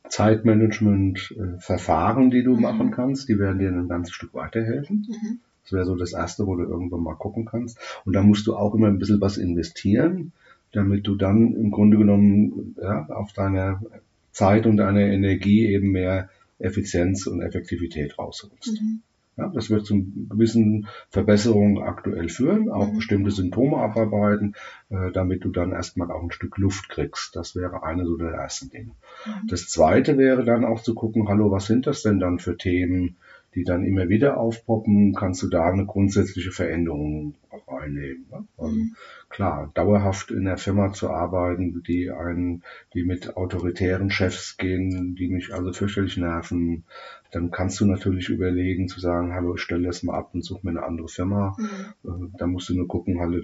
Zeitmanagement-Verfahren, die du mhm. machen kannst. Die werden dir ein ganzes Stück weiterhelfen. Mhm. Das wäre so das Erste, wo du irgendwann mal gucken kannst. Und da musst du auch immer ein bisschen was investieren, damit du dann im Grunde genommen ja, auf deiner Zeit und deine Energie eben mehr Effizienz und Effektivität rausholst. Mhm. Ja, das wird zu gewissen Verbesserungen aktuell führen, auch mhm. bestimmte Symptome abarbeiten, äh, damit du dann erstmal auch ein Stück Luft kriegst. Das wäre eine so der ersten Dinge. Mhm. Das zweite wäre dann auch zu gucken, hallo, was sind das denn dann für Themen, die dann immer wieder aufpoppen, kannst du da eine grundsätzliche Veränderung auch einnehmen. Ne? Also. Klar, dauerhaft in der Firma zu arbeiten, die einen, die mit autoritären Chefs gehen, die mich also fürchterlich nerven, dann kannst du natürlich überlegen zu sagen, hallo, ich stelle das mal ab und suche mir eine andere Firma. Mhm. Äh, da musst du nur gucken, hallo,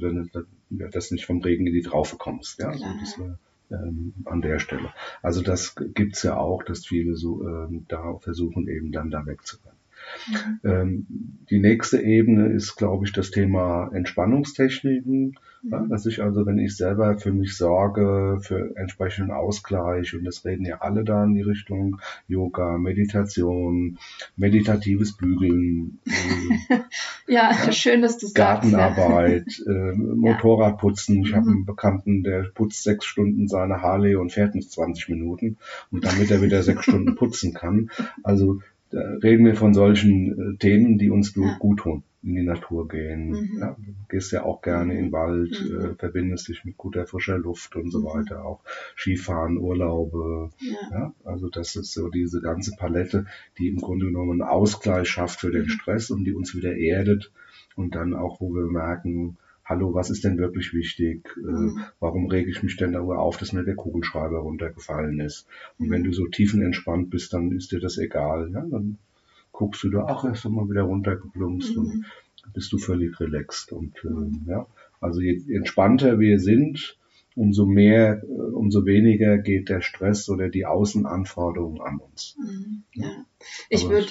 dass du nicht vom Regen in die Traufe kommst. Ja, also das wäre ähm, an der Stelle. Also das gibt's ja auch, dass viele so ähm, da versuchen, eben dann da wegzurennen. Mhm. Ähm, die nächste Ebene ist, glaube ich, das Thema Entspannungstechniken. Ja, dass ich also, wenn ich selber für mich sorge, für entsprechenden Ausgleich, und das reden ja alle da in die Richtung Yoga, Meditation, meditatives Bügeln. Äh, ja, ja, schön, dass du sagst. Gartenarbeit, ja. äh, Motorradputzen. Ich mhm. habe einen Bekannten, der putzt sechs Stunden seine Harley und fährt nicht 20 Minuten. Und damit er wieder sechs Stunden putzen kann. Also da reden wir von solchen äh, Themen, die uns ja. gut tun in die Natur gehen. Mhm. Ja, du gehst ja auch gerne in den Wald, mhm. äh, verbindest dich mit guter frischer Luft und so mhm. weiter, auch Skifahren, Urlaube. Ja. ja. also das ist so diese ganze Palette, die im Grunde genommen einen Ausgleich schafft für den mhm. Stress und die uns wieder erdet und dann auch, wo wir merken, hallo, was ist denn wirklich wichtig? Äh, mhm. warum rege ich mich denn darüber auf, dass mir der Kugelschreiber runtergefallen ist? Und wenn du so tiefenentspannt bist, dann ist dir das egal. Ja? Dann guckst du da, ach, erst einmal wieder runtergeplumpst mhm. und bist du völlig relaxed. Und äh, ja, also je entspannter wir sind, umso mehr, äh, umso weniger geht der Stress oder die Außenanforderungen an uns. Mhm. Ja. Ich würde,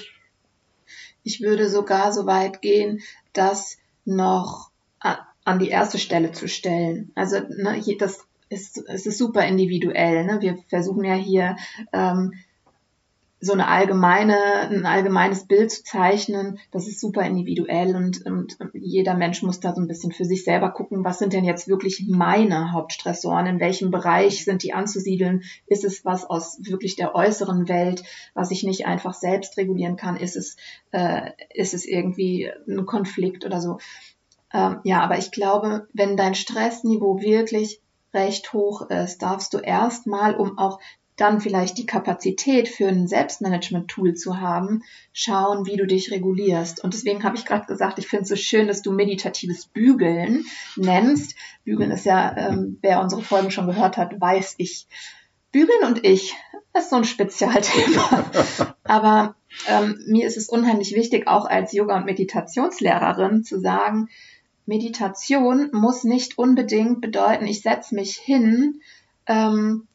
ich würde sogar so weit gehen, das noch an die erste Stelle zu stellen. Also ne, das ist, es ist super individuell. Ne? Wir versuchen ja hier ähm, so eine allgemeine, ein allgemeines Bild zu zeichnen, das ist super individuell und, und jeder Mensch muss da so ein bisschen für sich selber gucken, was sind denn jetzt wirklich meine Hauptstressoren, in welchem Bereich sind die anzusiedeln, ist es was aus wirklich der äußeren Welt, was ich nicht einfach selbst regulieren kann, ist es, äh, ist es irgendwie ein Konflikt oder so. Ähm, ja, aber ich glaube, wenn dein Stressniveau wirklich recht hoch ist, darfst du erstmal, um auch dann vielleicht die Kapazität für ein Selbstmanagement-Tool zu haben, schauen, wie du dich regulierst. Und deswegen habe ich gerade gesagt, ich finde es so schön, dass du meditatives Bügeln nennst. Bügeln ist ja, ähm, wer unsere Folgen schon gehört hat, weiß ich. Bügeln und ich, das ist so ein Spezialthema. Aber ähm, mir ist es unheimlich wichtig, auch als Yoga- und Meditationslehrerin zu sagen, Meditation muss nicht unbedingt bedeuten, ich setze mich hin ähm,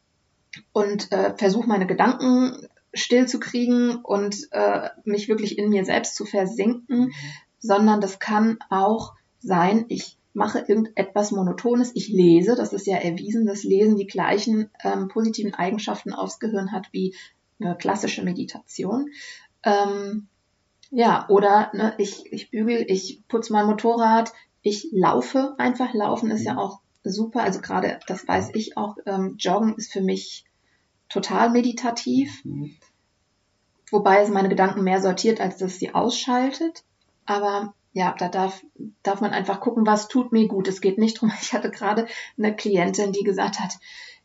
und äh, versuche meine Gedanken still zu kriegen und äh, mich wirklich in mir selbst zu versinken, sondern das kann auch sein, ich mache irgendetwas Monotones, ich lese, das ist ja erwiesen, dass Lesen die gleichen ähm, positiven Eigenschaften aufs Gehirn hat wie eine klassische Meditation. Ähm, ja, oder ne, ich, ich bügel, ich putze mein Motorrad, ich laufe einfach. Laufen ist ja mhm. auch super. Also gerade, das weiß ich auch, ähm, Joggen ist für mich total meditativ. Mhm. Wobei es meine Gedanken mehr sortiert, als dass sie ausschaltet. Aber ja, da darf, darf man einfach gucken, was tut mir gut. Es geht nicht drum. Ich hatte gerade eine Klientin, die gesagt hat,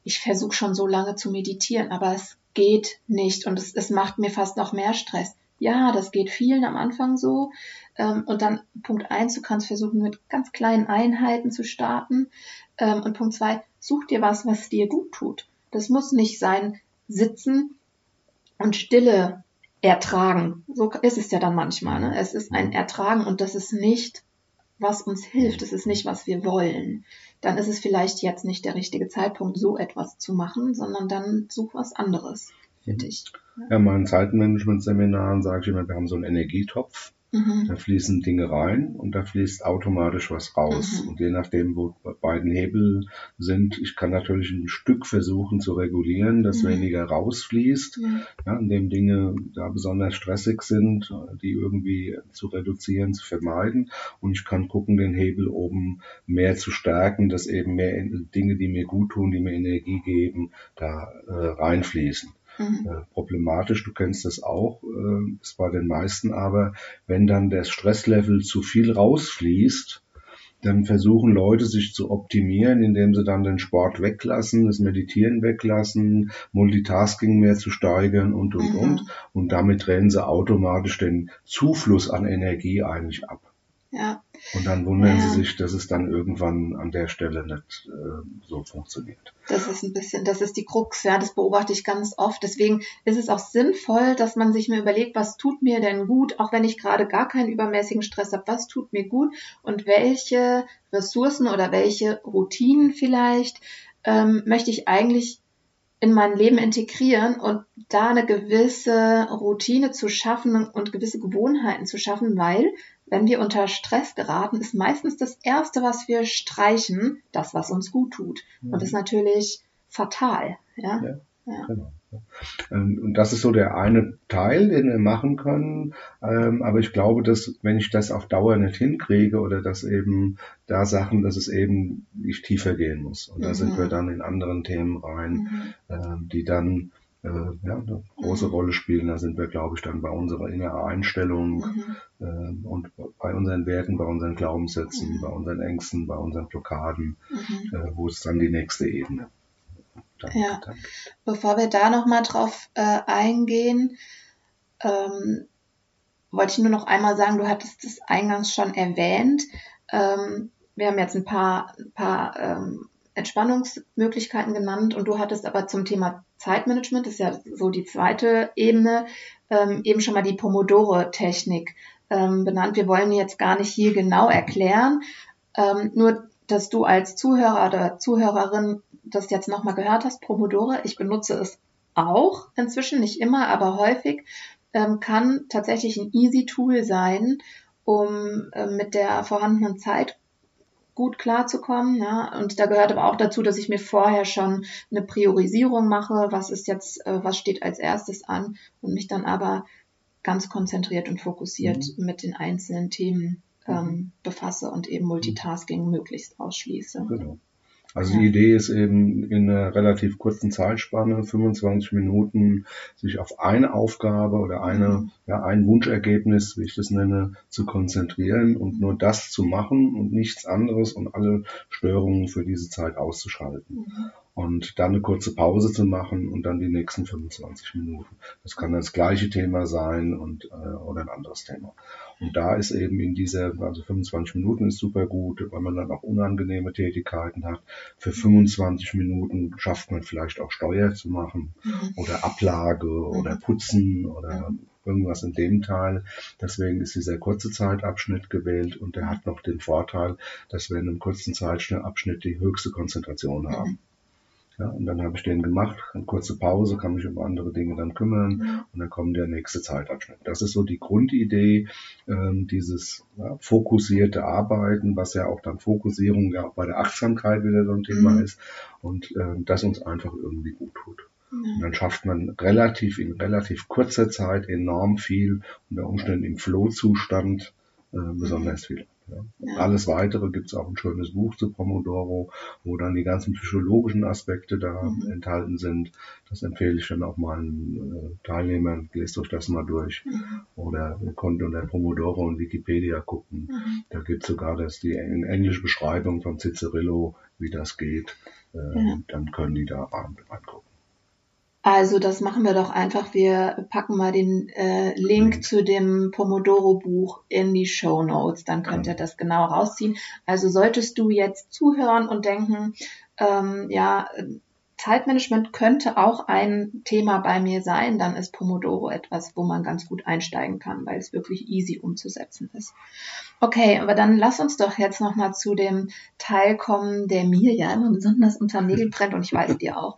ich versuche schon so lange zu meditieren, aber es geht nicht und es, es macht mir fast noch mehr Stress. Ja, das geht vielen am Anfang so. Ähm, und dann Punkt eins, du kannst versuchen, mit ganz kleinen Einheiten zu starten. Ähm, und Punkt zwei, such dir was, was dir gut tut. Das muss nicht sein, sitzen und Stille ertragen. So ist es ja dann manchmal. Ne? Es ist ein Ertragen und das ist nicht, was uns hilft. Das ist nicht, was wir wollen. Dann ist es vielleicht jetzt nicht der richtige Zeitpunkt, so etwas zu machen, sondern dann such was anderes für dich. Ja, in meinen Zeitmanagement-Seminaren sage ich immer, wir haben so einen Energietopf. Mhm. Da fließen Dinge rein und da fließt automatisch was raus. Mhm. Und je nachdem, wo beiden Hebel sind, ich kann natürlich ein Stück versuchen zu regulieren, dass mhm. weniger rausfließt, ja, indem Dinge da besonders stressig sind, die irgendwie zu reduzieren, zu vermeiden. Und ich kann gucken, den Hebel oben mehr zu stärken, dass eben mehr Dinge, die mir gut tun, die mir Energie geben, da äh, reinfließen mhm. äh, problematisch. Du kennst das auch, äh, ist bei den meisten aber, wenn dann das Stresslevel zu viel rausfließt, dann versuchen Leute sich zu optimieren, indem sie dann den Sport weglassen, das Meditieren weglassen, Multitasking mehr zu steigern und, und, mhm. und. Und damit drehen sie automatisch den Zufluss an Energie eigentlich ab. Ja. Und dann wundern ja. sie sich, dass es dann irgendwann an der Stelle nicht äh, so funktioniert. Das ist ein bisschen, das ist die Krux, ja, das beobachte ich ganz oft. Deswegen ist es auch sinnvoll, dass man sich mir überlegt, was tut mir denn gut, auch wenn ich gerade gar keinen übermäßigen Stress habe, was tut mir gut und welche Ressourcen oder welche Routinen vielleicht ähm, möchte ich eigentlich in mein Leben integrieren und da eine gewisse Routine zu schaffen und gewisse Gewohnheiten zu schaffen, weil wenn wir unter Stress geraten, ist meistens das Erste, was wir streichen, das, was uns gut tut. Und das ist natürlich fatal. Ja? Ja. Ja. Genau. Ähm, und das ist so der eine Teil, den wir machen können. Ähm, aber ich glaube, dass wenn ich das auf Dauer nicht hinkriege oder dass eben da Sachen, dass es eben nicht tiefer gehen muss. Und da mhm. sind wir dann in anderen Themen rein, mhm. Ähm, die dann eine große mhm. Rolle spielen. Da sind wir, glaube ich, dann bei unserer inneren Einstellung mhm. und bei unseren Werten, bei unseren Glaubenssätzen, mhm. bei unseren Ängsten, bei unseren Blockaden, mhm. äh, wo es dann die nächste Ebene dann, ja. Dann. Bevor wir da nochmal drauf äh, eingehen, ähm, wollte ich nur noch einmal sagen, du hattest es eingangs schon erwähnt. Ähm, wir haben jetzt ein paar, ein paar ähm, Entspannungsmöglichkeiten genannt und du hattest aber zum Thema Zeitmanagement, das ist ja so die zweite Ebene, ähm, eben schon mal die Pomodoro-Technik ähm, benannt. Wir wollen jetzt gar nicht hier genau erklären, ähm, nur dass du als Zuhörer oder Zuhörerin das jetzt nochmal gehört hast, Pomodoro, ich benutze es auch inzwischen, nicht immer, aber häufig, ähm, kann tatsächlich ein easy Tool sein, um äh, mit der vorhandenen Zeit gut klarzukommen. Ja? Und da gehört aber auch dazu, dass ich mir vorher schon eine Priorisierung mache, was ist jetzt, äh, was steht als erstes an und mich dann aber ganz konzentriert und fokussiert mhm. mit den einzelnen Themen ähm, mhm. befasse und eben Multitasking möglichst ausschließe. Genau. Also die Idee ist eben in einer relativ kurzen Zeitspanne, 25 Minuten, sich auf eine Aufgabe oder eine, mhm. ja, ein Wunschergebnis, wie ich das nenne, zu konzentrieren und nur das zu machen und nichts anderes und alle Störungen für diese Zeit auszuschalten. Mhm. Und dann eine kurze Pause zu machen und dann die nächsten 25 Minuten. Das kann das gleiche Thema sein und äh, oder ein anderes Thema. Und da ist eben in dieser, also 25 Minuten ist super gut, weil man dann auch unangenehme Tätigkeiten hat. Für 25 Minuten schafft man vielleicht auch Steuer zu machen mhm. oder Ablage mhm. oder Putzen oder irgendwas in dem Teil. Deswegen ist dieser kurze Zeitabschnitt gewählt und der hat noch den Vorteil, dass wir in einem kurzen Zeitabschnitt die höchste Konzentration haben. Mhm. Ja, und dann habe ich den gemacht, eine kurze Pause, kann mich um andere Dinge dann kümmern mhm. und dann kommt der nächste Zeitabschnitt. Das ist so die Grundidee, ähm, dieses ja, fokussierte Arbeiten, was ja auch dann Fokussierung ja auch bei der Achtsamkeit wieder so ein Thema mhm. ist und ähm, das uns einfach irgendwie gut tut. Mhm. Und dann schafft man relativ in relativ kurzer Zeit enorm viel, unter Umständen im Flow-Zustand äh, besonders viel. Ja. Alles weitere gibt es auch ein schönes Buch zu Pomodoro, wo dann die ganzen psychologischen Aspekte da mhm. enthalten sind. Das empfehle ich dann auch meinen äh, Teilnehmern. Lest euch das mal durch. Mhm. Oder ihr könnt unter Pomodoro und Wikipedia gucken. Mhm. Da gibt es sogar das, die englische Beschreibung von Cicerillo, wie das geht. Äh, dann können die da angucken. Also das machen wir doch einfach. Wir packen mal den äh, Link zu dem Pomodoro-Buch in die Show Notes. Dann könnt ihr das genau rausziehen. Also solltest du jetzt zuhören und denken, ähm, ja, Zeitmanagement könnte auch ein Thema bei mir sein, dann ist Pomodoro etwas, wo man ganz gut einsteigen kann, weil es wirklich easy umzusetzen ist. Okay, aber dann lass uns doch jetzt nochmal zu dem Teil kommen, der mir ja immer besonders unter Nägel brennt und ich weiß dir auch.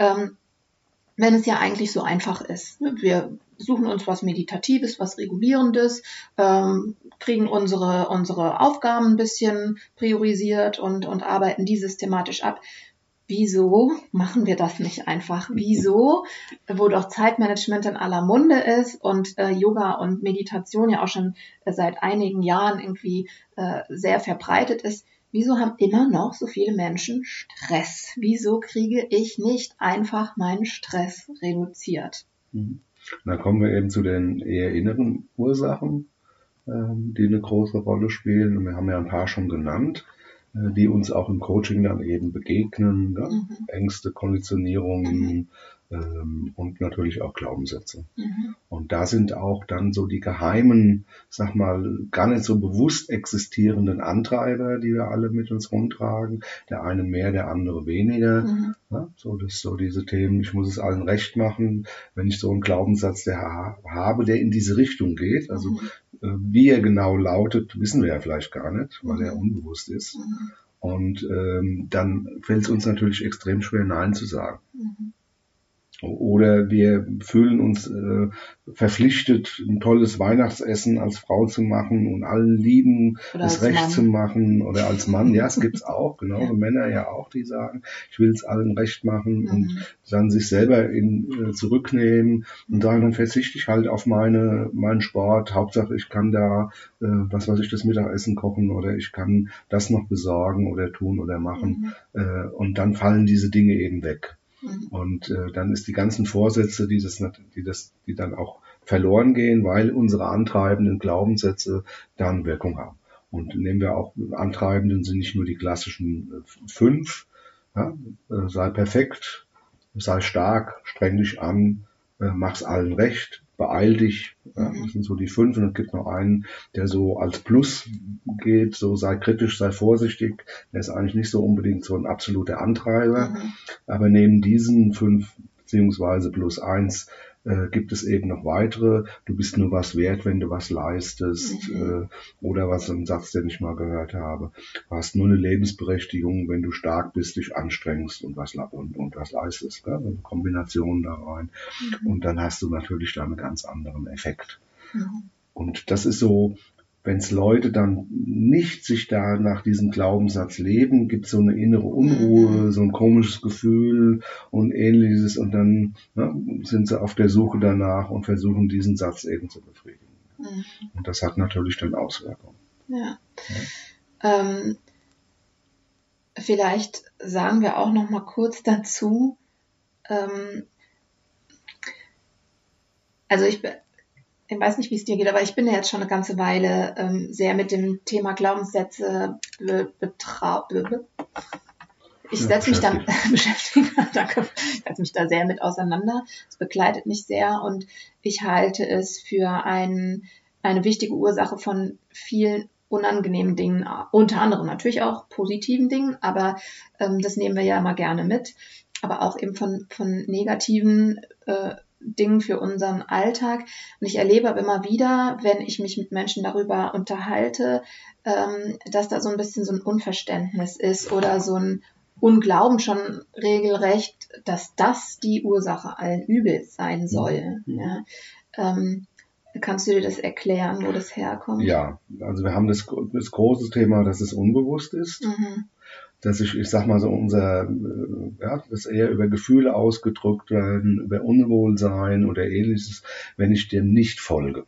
Ähm, wenn es ja eigentlich so einfach ist. Wir suchen uns was Meditatives, was Regulierendes, ähm, kriegen unsere, unsere Aufgaben ein bisschen priorisiert und, und arbeiten die systematisch ab. Wieso machen wir das nicht einfach? Wieso, wo doch Zeitmanagement in aller Munde ist und äh, Yoga und Meditation ja auch schon äh, seit einigen Jahren irgendwie äh, sehr verbreitet ist, Wieso haben immer noch so viele Menschen Stress? Wieso kriege ich nicht einfach meinen Stress reduziert? Mhm. Dann kommen wir eben zu den eher inneren Ursachen, ähm, die eine große Rolle spielen. Und wir haben ja ein paar schon genannt, äh, die uns auch im Coaching dann eben begegnen. Mhm. Ängste, Konditionierungen, mhm und natürlich auch Glaubenssätze. Mhm. Und da sind auch dann so die geheimen, sag mal, gar nicht so bewusst existierenden Antreiber, die wir alle mit uns rumtragen. Der eine mehr, der andere weniger. Mhm. Ja, so, das so diese Themen, ich muss es allen recht machen, wenn ich so einen Glaubenssatz der habe, der in diese Richtung geht. Also mhm. äh, wie er genau lautet, wissen wir ja vielleicht gar nicht, weil er mhm. unbewusst ist. Mhm. Und ähm, dann fällt es uns natürlich extrem schwer, Nein zu sagen. Mhm. Oder wir fühlen uns äh, verpflichtet, ein tolles Weihnachtsessen als Frau zu machen und allen lieben, Oder das Recht Mann. zu machen. Oder als Mann, ja, es gibt's auch, genauso Männer ja auch, die sagen, ich will es allen recht machen und Mhm. dann sich selber in, äh, zurücknehmen und sagen, dann verzichte ich halt auf meine, meinen Sport. Hauptsache, ich kann da, äh, was weiß ich, das Mittagessen kochen oder ich kann das noch besorgen oder tun oder machen. Äh, und dann fallen diese Dinge eben weg. Mhm. Und äh, dann ist die ganzen Vorsätze, die das, die das, die dann auch verloren gehen, weil unsere antreibenden Glaubenssätze dann Wirkung haben. Und nehmen wir auch antreibenden sind nicht nur die klassischen äh, fünf, ja, äh, sei perfekt, sei stark, streng dich an, äh, mach's allen recht, beeil dich. Mhm. das sind so die fünf. Und es gibt noch einen, der so als Plus geht, so sei kritisch, sei vorsichtig. Der ist eigentlich nicht so unbedingt so ein absoluter Antreiber. Mhm. Aber neben diesen fünf beziehungsweise plus eins äh, gibt es eben noch weitere. Du bist nur was wert, wenn du was leistest. Mhm. Äh, oder was ein Satz, den ich mal gehört habe. Du hast nur eine Lebensberechtigung, wenn du stark bist, dich anstrengst und was, und, und was leistest. Gell? Eine Kombination da rein. Mhm. Und dann hast du natürlich da einen ganz anderen Effekt. Mhm. Und das ist so, wenn es Leute dann nicht sich da nach diesem Glaubenssatz leben, gibt so eine innere Unruhe, so ein komisches Gefühl und ähnliches und dann ne, sind sie auf der Suche danach und versuchen diesen Satz eben zu befriedigen. Mhm. Und das hat natürlich dann Auswirkungen. Ja. Ähm, vielleicht sagen wir auch noch mal kurz dazu. Ähm, also ich, ich weiß nicht, wie es dir geht, aber ich bin ja jetzt schon eine ganze Weile ähm, sehr mit dem Thema Glaubenssätze be, betraut. Be, ich setze mich dann beschäftigt, danke, ich setze mich da sehr mit auseinander. Es begleitet mich sehr und ich halte es für ein, eine wichtige Ursache von vielen unangenehmen Dingen, unter anderem natürlich auch positiven Dingen, aber ähm, das nehmen wir ja immer gerne mit, aber auch eben von, von negativen äh, Dingen für unseren Alltag. Und ich erlebe aber immer wieder, wenn ich mich mit Menschen darüber unterhalte, ähm, dass da so ein bisschen so ein Unverständnis ist oder so ein Unglauben schon regelrecht, dass das die Ursache allen Übels sein soll. Mhm. Ja. Ähm, kannst du dir das erklären, wo das herkommt? Ja, also wir haben das, das große Thema, dass es unbewusst ist. Mhm. Dass ich, ich sag mal so, unser, äh, ja, das eher über Gefühle ausgedrückt werden, über Unwohlsein oder ähnliches, wenn ich dem nicht folge.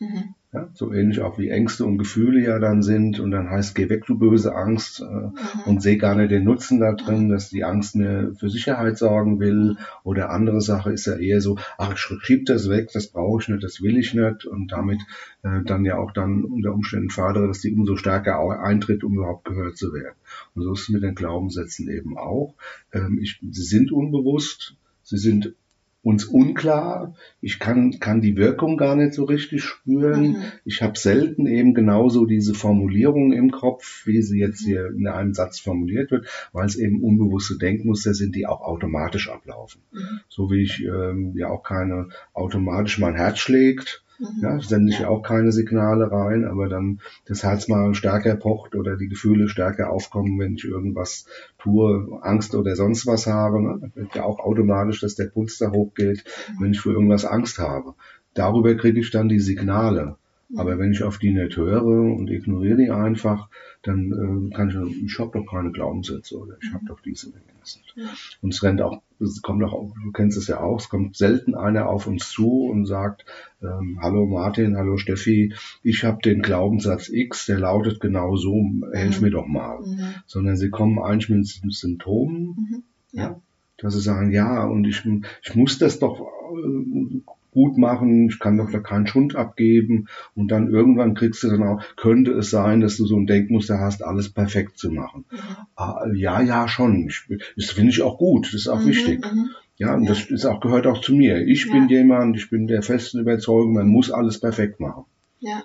Mhm. Ja, so ähnlich auch wie Ängste und Gefühle ja dann sind und dann heißt, geh weg, du böse Angst, äh, Mhm. und sehe gar nicht den Nutzen da drin, dass die Angst mir für Sicherheit sorgen will oder andere Sache ist ja eher so, ach, ich schieb das weg, das brauche ich nicht, das will ich nicht und damit äh, dann ja auch dann unter Umständen fördere, dass die umso stärker eintritt, um überhaupt gehört zu werden. Und so ist es mit den Glaubenssätzen eben auch. Ähm, ich, sie sind unbewusst, sie sind uns unklar. Ich kann, kann die Wirkung gar nicht so richtig spüren. Mhm. Ich habe selten eben genauso diese Formulierung im Kopf, wie sie jetzt hier in einem Satz formuliert wird, weil es eben unbewusste Denkmuster sind, die auch automatisch ablaufen. Mhm. So wie ich ähm, ja auch keine automatisch mein Herz schlägt, Mhm. ja, sende ich Ja. auch keine Signale rein, aber dann das Herz mal stärker pocht oder die Gefühle stärker aufkommen, wenn ich irgendwas tue, Angst oder sonst was habe. Ne? Dann wird ja auch automatisch, dass der Puls da hochgeht, wenn ich für irgendwas Angst habe. Darüber kriege ich dann die Signale. Aber wenn ich auf die nicht höre und ignoriere die einfach, dann äh, kann ich, ich habe doch keine Glaubenssätze oder ich habe doch diese oder jenes nicht. Und es rennt auch, es kommt auch, du kennst es ja auch, es kommt selten einer auf uns zu und sagt, ähm, hallo Martin, hallo Steffi, ich habe den Glaubenssatz X, der lautet genau so, helf Mhm. mir doch mal. Mhm. Sondern sie kommen eigentlich mit Symptomen, Mhm. Ja. dass sie sagen, ja, und ich, ich muss das doch äh, gut machen, ich kann doch da keinen Schund abgeben und dann irgendwann kriegst du dann auch, könnte es sein, dass du so ein Denkmuster hast, alles perfekt zu machen. Mhm. Ah, ja, ja, schon. Ich, das finde ich auch gut, das ist auch Mhm. wichtig. Mhm. Ja, und das ist auch, gehört auch zu mir. Ich Ja. bin jemand, ich bin der festen Überzeugung, man muss alles perfekt machen. Ja,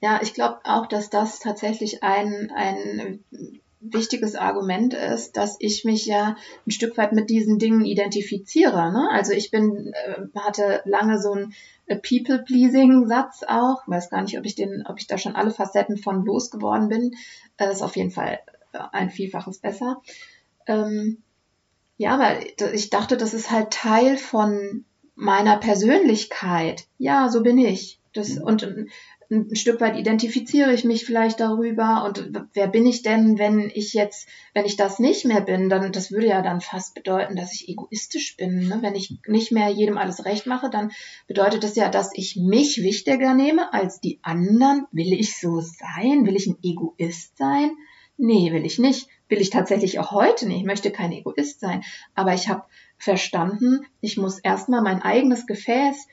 ja ich glaube auch, dass das tatsächlich ein, ein wichtiges Argument ist, dass ich mich ja ein Stück weit mit diesen Dingen identifiziere. Ne? Also ich bin, äh, hatte lange so einen äh, People-Pleasing-Satz auch. Weiß gar nicht, ob ich den, ob ich da schon alle Facetten von losgeworden bin. Äh, ist auf jeden Fall ein Vielfaches besser. Ähm, Ja, weil ich dachte, das ist halt Teil von meiner Persönlichkeit. Ja, so bin ich. Das, und ein Stück weit identifiziere ich mich vielleicht darüber und wer bin ich denn, wenn ich jetzt, wenn ich das nicht mehr bin, dann das würde ja dann fast bedeuten, dass ich egoistisch bin. Ne? Wenn ich nicht mehr jedem alles recht mache, dann bedeutet das ja, dass ich mich wichtiger nehme als die anderen. Will ich so sein? Will ich ein Egoist sein? Nee, will ich nicht. Will ich tatsächlich auch heute nicht. Ich möchte kein Egoist sein. Aber ich habe verstanden, ich muss erstmal mein eigenes Gefäß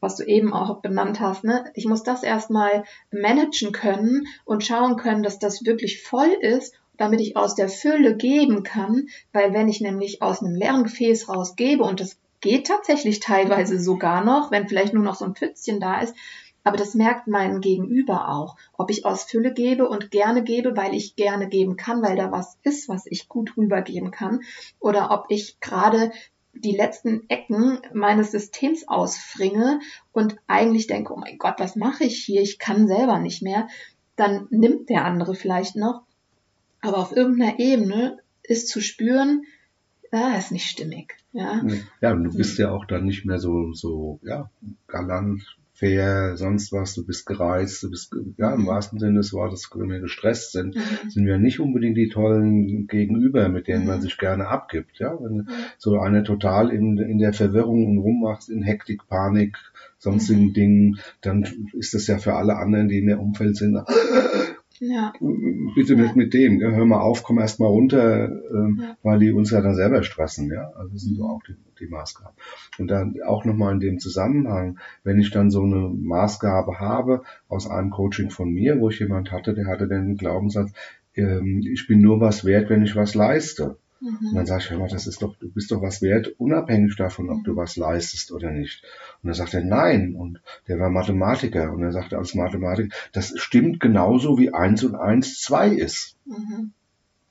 was du eben auch benannt hast, ne? Ich muss das erstmal managen können und schauen können, dass das wirklich voll ist, damit ich aus der Fülle geben kann, weil wenn ich nämlich aus einem leeren Gefäß rausgebe und das geht tatsächlich teilweise sogar noch, wenn vielleicht nur noch so ein Pfützchen da ist, aber das merkt mein Gegenüber auch, ob ich aus Fülle gebe und gerne gebe, weil ich gerne geben kann, weil da was ist, was ich gut rübergeben kann, oder ob ich gerade die letzten Ecken meines Systems ausfringe und eigentlich denke, oh mein Gott, was mache ich hier? Ich kann selber nicht mehr. Dann nimmt der andere vielleicht noch. Aber auf irgendeiner Ebene ist zu spüren, ah, ist nicht stimmig. Ja, ja du bist ja auch dann nicht mehr so, so, ja, galant, fair, sonst was, du bist gereizt, du bist, ja, im wahrsten Sinne des Wortes, wenn wir gestresst sind, mhm. sind wir nicht unbedingt die tollen Gegenüber, mit denen mhm. man sich gerne abgibt, ja. Wenn mhm. so eine total in, in der Verwirrung und rummachst, in Hektik, Panik, sonstigen mhm. Dingen, dann ist das ja für alle anderen, die in der Umfeld sind, ja. Bitte nicht mit dem, hör mal auf, komm erst mal runter, äh, ja. weil die uns ja dann selber stressen, ja. Also das sind so auch die, die Maßgaben. Und dann auch nochmal in dem Zusammenhang, wenn ich dann so eine Maßgabe habe aus einem Coaching von mir, wo ich jemand hatte, der hatte den Glaubenssatz, ähm, ich bin nur was wert, wenn ich was leiste. Mhm. Und dann sage ich, hör mal, das ist doch, du bist doch was wert, unabhängig davon, ob du was leistest oder nicht. Und dann sagt er, nein. Und der war Mathematiker. Und er sagte als Mathematiker, das stimmt genauso wie eins und eins zwei ist. Mhm.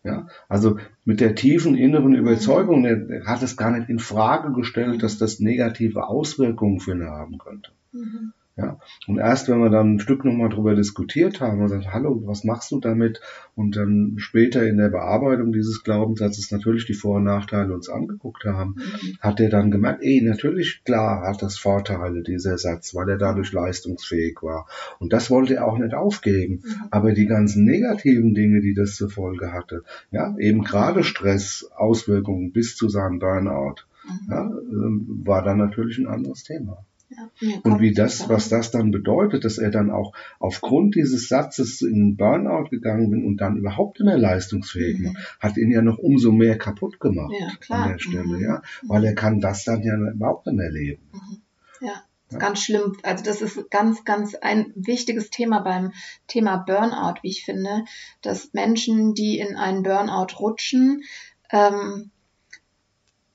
Ja, also mit der tiefen inneren Überzeugung, er hat es gar nicht in Frage gestellt, dass das negative Auswirkungen für ihn haben könnte. Mhm. Ja, und erst wenn wir dann ein Stück nochmal drüber diskutiert haben und gesagt, hallo, was machst du damit? Und dann später in der Bearbeitung dieses Glaubenssatzes natürlich die Vor- und Nachteile uns angeguckt haben, mhm. hat er dann gemerkt, ey, natürlich, klar, hat das Vorteile, dieser Satz, weil er dadurch leistungsfähig war. Und das wollte er auch nicht aufgeben. Mhm. Aber die ganzen negativen Dinge, die das zur Folge hatte, ja, eben gerade Stress, Auswirkungen bis zu seinem Burnout, mhm. ja, ähm, war dann natürlich ein anderes Thema. Ja, und wie das, was das dann bedeutet, dass er dann auch aufgrund dieses Satzes in Burnout gegangen bin und dann überhaupt in der leistungsfähig war, mhm. hat ihn ja noch umso mehr kaputt gemacht ja, klar. an der Stelle, mhm. ja, weil er kann das dann ja überhaupt nicht mehr leben. Mhm. Ja. Ja. Ganz schlimm. Also das ist ganz, ganz ein wichtiges Thema beim Thema Burnout, wie ich finde, dass Menschen, die in einen Burnout rutschen, ähm,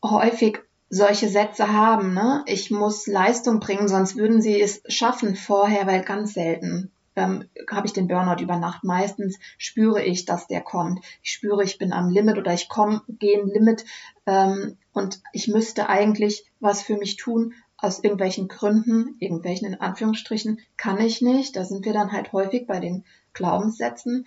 häufig solche Sätze haben, ne? Ich muss Leistung bringen, sonst würden sie es schaffen vorher, weil ganz selten ähm, habe ich den Burnout über Nacht. Meistens spüre ich, dass der kommt. Ich spüre, ich bin am Limit oder ich komme, gehe ein Limit ähm, und ich müsste eigentlich was für mich tun. Aus irgendwelchen Gründen, irgendwelchen in Anführungsstrichen, kann ich nicht. Da sind wir dann halt häufig bei den Glaubenssätzen.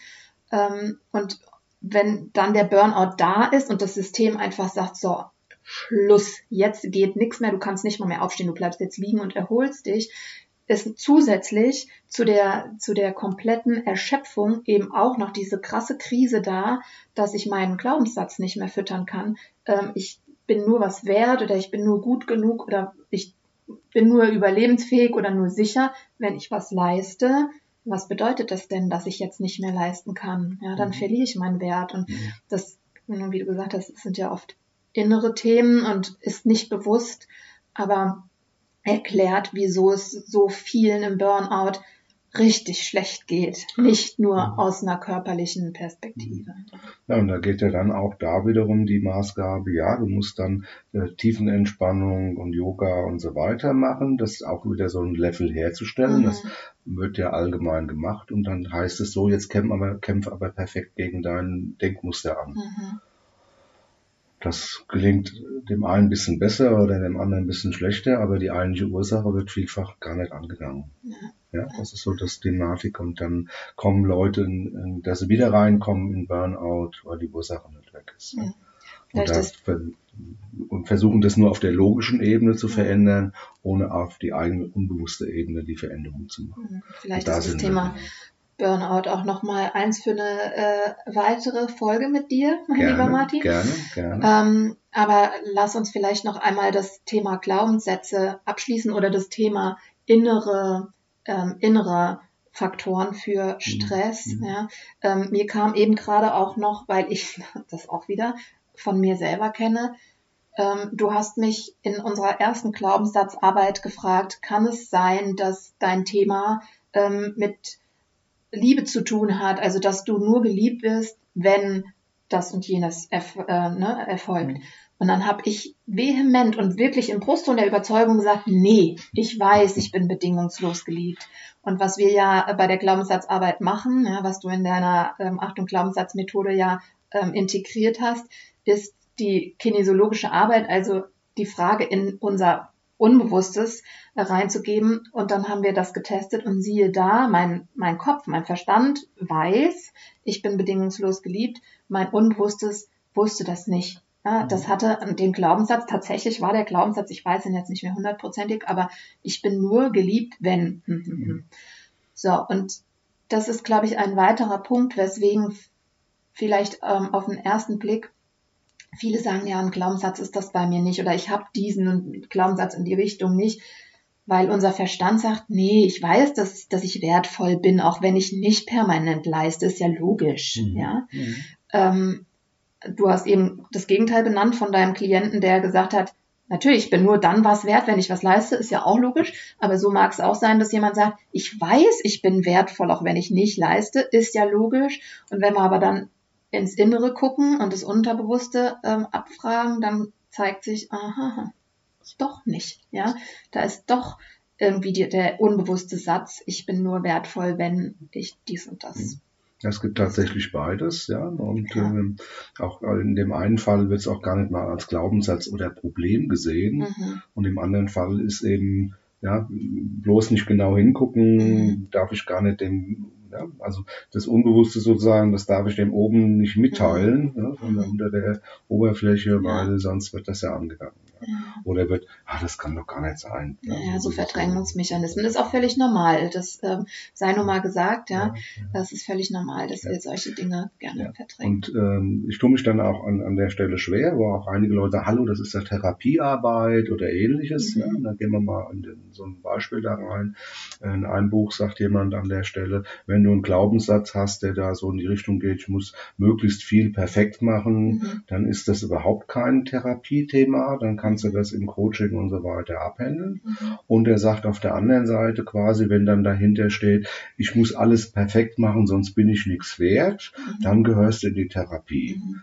Ähm, und wenn dann der Burnout da ist und das System einfach sagt, so, Schluss, jetzt geht nichts mehr, du kannst nicht mal mehr aufstehen, du bleibst jetzt liegen und erholst dich, ist zusätzlich zu der, zu der kompletten Erschöpfung eben auch noch diese krasse Krise da, dass ich meinen Glaubenssatz nicht mehr füttern kann. Ähm, ich bin nur was wert oder ich bin nur gut genug oder ich bin nur überlebensfähig oder nur sicher, wenn ich was leiste. Was bedeutet das denn, dass ich jetzt nicht mehr leisten kann? Ja, dann mhm. verliere ich meinen Wert. Und mhm. das, wie du gesagt hast, sind ja oft innere Themen und ist nicht bewusst, aber erklärt, wieso es so vielen im Burnout richtig schlecht geht, nicht nur aus einer körperlichen Perspektive. Ja, und da geht ja dann auch da wiederum die Maßgabe, ja, du musst dann äh, Tiefenentspannung und Yoga und so weiter machen, das auch wieder so ein Level herzustellen, mhm. das wird ja allgemein gemacht und dann heißt es so, jetzt kämpf aber, kämpf aber perfekt gegen dein Denkmuster an. Mhm. Das gelingt dem einen ein bisschen besser oder dem anderen ein bisschen schlechter, aber die eigentliche Ursache wird vielfach gar nicht angegangen. Ja. ja das ist so das Thematik und dann kommen Leute, in, in, dass sie wieder reinkommen in Burnout, weil die Ursache nicht weg ist. Ja. Und, das, und, versuchen das nur auf der logischen Ebene zu verändern, ohne auf die eigene unbewusste Ebene die Veränderung zu machen. Mhm. Vielleicht da ist das Thema Burnout auch nochmal eins für eine äh, weitere Folge mit dir, mein gerne, lieber Martin. Gerne, gerne. Ähm, aber lass uns vielleicht noch einmal das Thema Glaubenssätze abschließen oder das Thema innere, ähm, innere Faktoren für Stress. Mhm. Ja. Ähm, mir kam eben gerade auch noch, weil ich das auch wieder von mir selber kenne, ähm, du hast mich in unserer ersten Glaubenssatzarbeit gefragt, kann es sein, dass dein Thema ähm, mit Liebe zu tun hat, also dass du nur geliebt wirst, wenn das und jenes erf äh, ne, erfolgt. Mhm. Und dann habe ich vehement und wirklich im Brustton der Überzeugung gesagt, nee, ich weiß, ich bin bedingungslos geliebt. Und was wir ja bei der Glaubenssatzarbeit machen, ja, was du in deiner ähm, Achtung Glaubenssatzmethode ja ähm, integriert hast, ist die kinesiologische Arbeit, also die Frage in unser Unbewusstes reinzugeben. Und dann haben wir das getestet und siehe da, mein, mein Kopf, mein Verstand weiß, ich bin bedingungslos geliebt. Mein Unbewusstes wusste das nicht. Ja, das mhm. hatte den Glaubenssatz, tatsächlich war der Glaubenssatz, ich weiß ihn jetzt nicht mehr hundertprozentig, aber ich bin nur geliebt, wenn. Mhm. So, und das ist, glaube ich, ein weiterer Punkt, weswegen vielleicht ähm, auf den ersten Blick viele sagen, ja, ein Glaubenssatz ist das bei mir nicht oder ich habe diesen Glaubenssatz in die Richtung nicht, weil unser Verstand sagt, nee, ich weiß, dass, dass ich wertvoll bin, auch wenn ich nicht permanent leiste, ist ja logisch. Mhm. Ja? Mhm. Ähm, du hast eben das Gegenteil benannt von deinem Klienten, der gesagt hat, Natürlich, ich bin nur dann was wert, wenn ich was leiste, ist ja auch logisch. Aber so mag es auch sein, dass jemand sagt, ich weiß, ich bin wertvoll, auch wenn ich nicht leiste, ist ja logisch. Und wenn wir aber dann ins Innere gucken und das Unterbewusste ähm, abfragen, dann zeigt sich, aha, ist doch nicht, ja. Da ist doch irgendwie die, der unbewusste Satz, ich bin nur wertvoll, wenn ich dies und das. Mhm. Es gibt tatsächlich beides, ja. Und ja. Ähm, auch in dem einen Fall wird es auch gar nicht mal als Glaubenssatz oder Problem gesehen. Mhm. Und im anderen Fall ist eben, ja, bloß nicht genau hingucken, mhm. darf ich gar nicht dem ja? Also das Unbewusste sozusagen, das darf ich dem oben nicht mitteilen, ja, sondern unter der Oberfläche, weil sonst wird das ja angegangen. Oder wird, ah, das kann doch gar nicht sein. Ja, ja so Verdrängungsmechanismen. Das ist auch völlig normal. Das ähm, sei nur mal gesagt, ja. Das ist völlig normal, dass wir solche Dinge gerne verdrängen. Und ähm, ich tue mich dann auch an, an der Stelle schwer, wo auch einige Leute, hallo, das ist ja Therapiearbeit oder ähnliches. Mhm. Ja, da gehen wir mal in den, so ein Beispiel da rein. In einem Buch sagt jemand an der Stelle, wenn du einen Glaubenssatz hast, der da so in die Richtung geht, ich muss möglichst viel perfekt machen, mhm. dann ist das überhaupt kein Therapiethema. Dann kannst du das im Coaching und so weiter abhandeln. Mhm. Und er sagt auf der anderen Seite quasi, wenn dann dahinter steht, ich muss alles perfekt machen, sonst bin ich nichts wert, mhm. dann gehörst du in die Therapie. Mhm.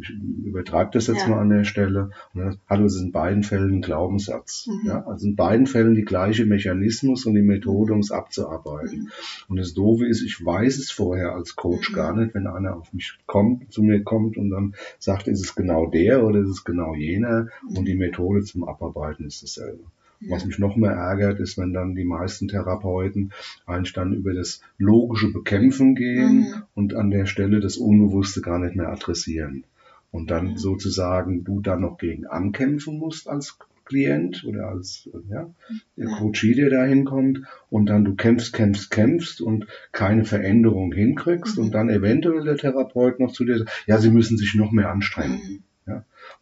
Ich übertreibe das jetzt ja. mal an der Stelle. Und hallo, es ist in beiden Fällen ein Glaubenssatz. Mhm. Ja, also in beiden Fällen die gleiche Mechanismus und die Methode, um es abzuarbeiten. Mhm. Und das Doofe ist, ich weiß es vorher als Coach mhm. gar nicht, wenn einer auf mich kommt, zu mir kommt und dann sagt, ist es genau der oder ist es genau jener und mhm. die Methode zum Abarbeiten ist dasselbe. Was mich noch mehr ärgert, ist, wenn dann die meisten Therapeuten eigentlich dann über das logische Bekämpfen gehen mhm. und an der Stelle das Unbewusste gar nicht mehr adressieren. Und dann mhm. sozusagen du dann noch gegen ankämpfen musst als Klient oder als ja, der Coachie, der da hinkommt und dann du kämpfst, kämpfst, kämpfst und keine Veränderung hinkriegst mhm. und dann eventuell der Therapeut noch zu dir sagt, ja, sie müssen sich noch mehr anstrengen.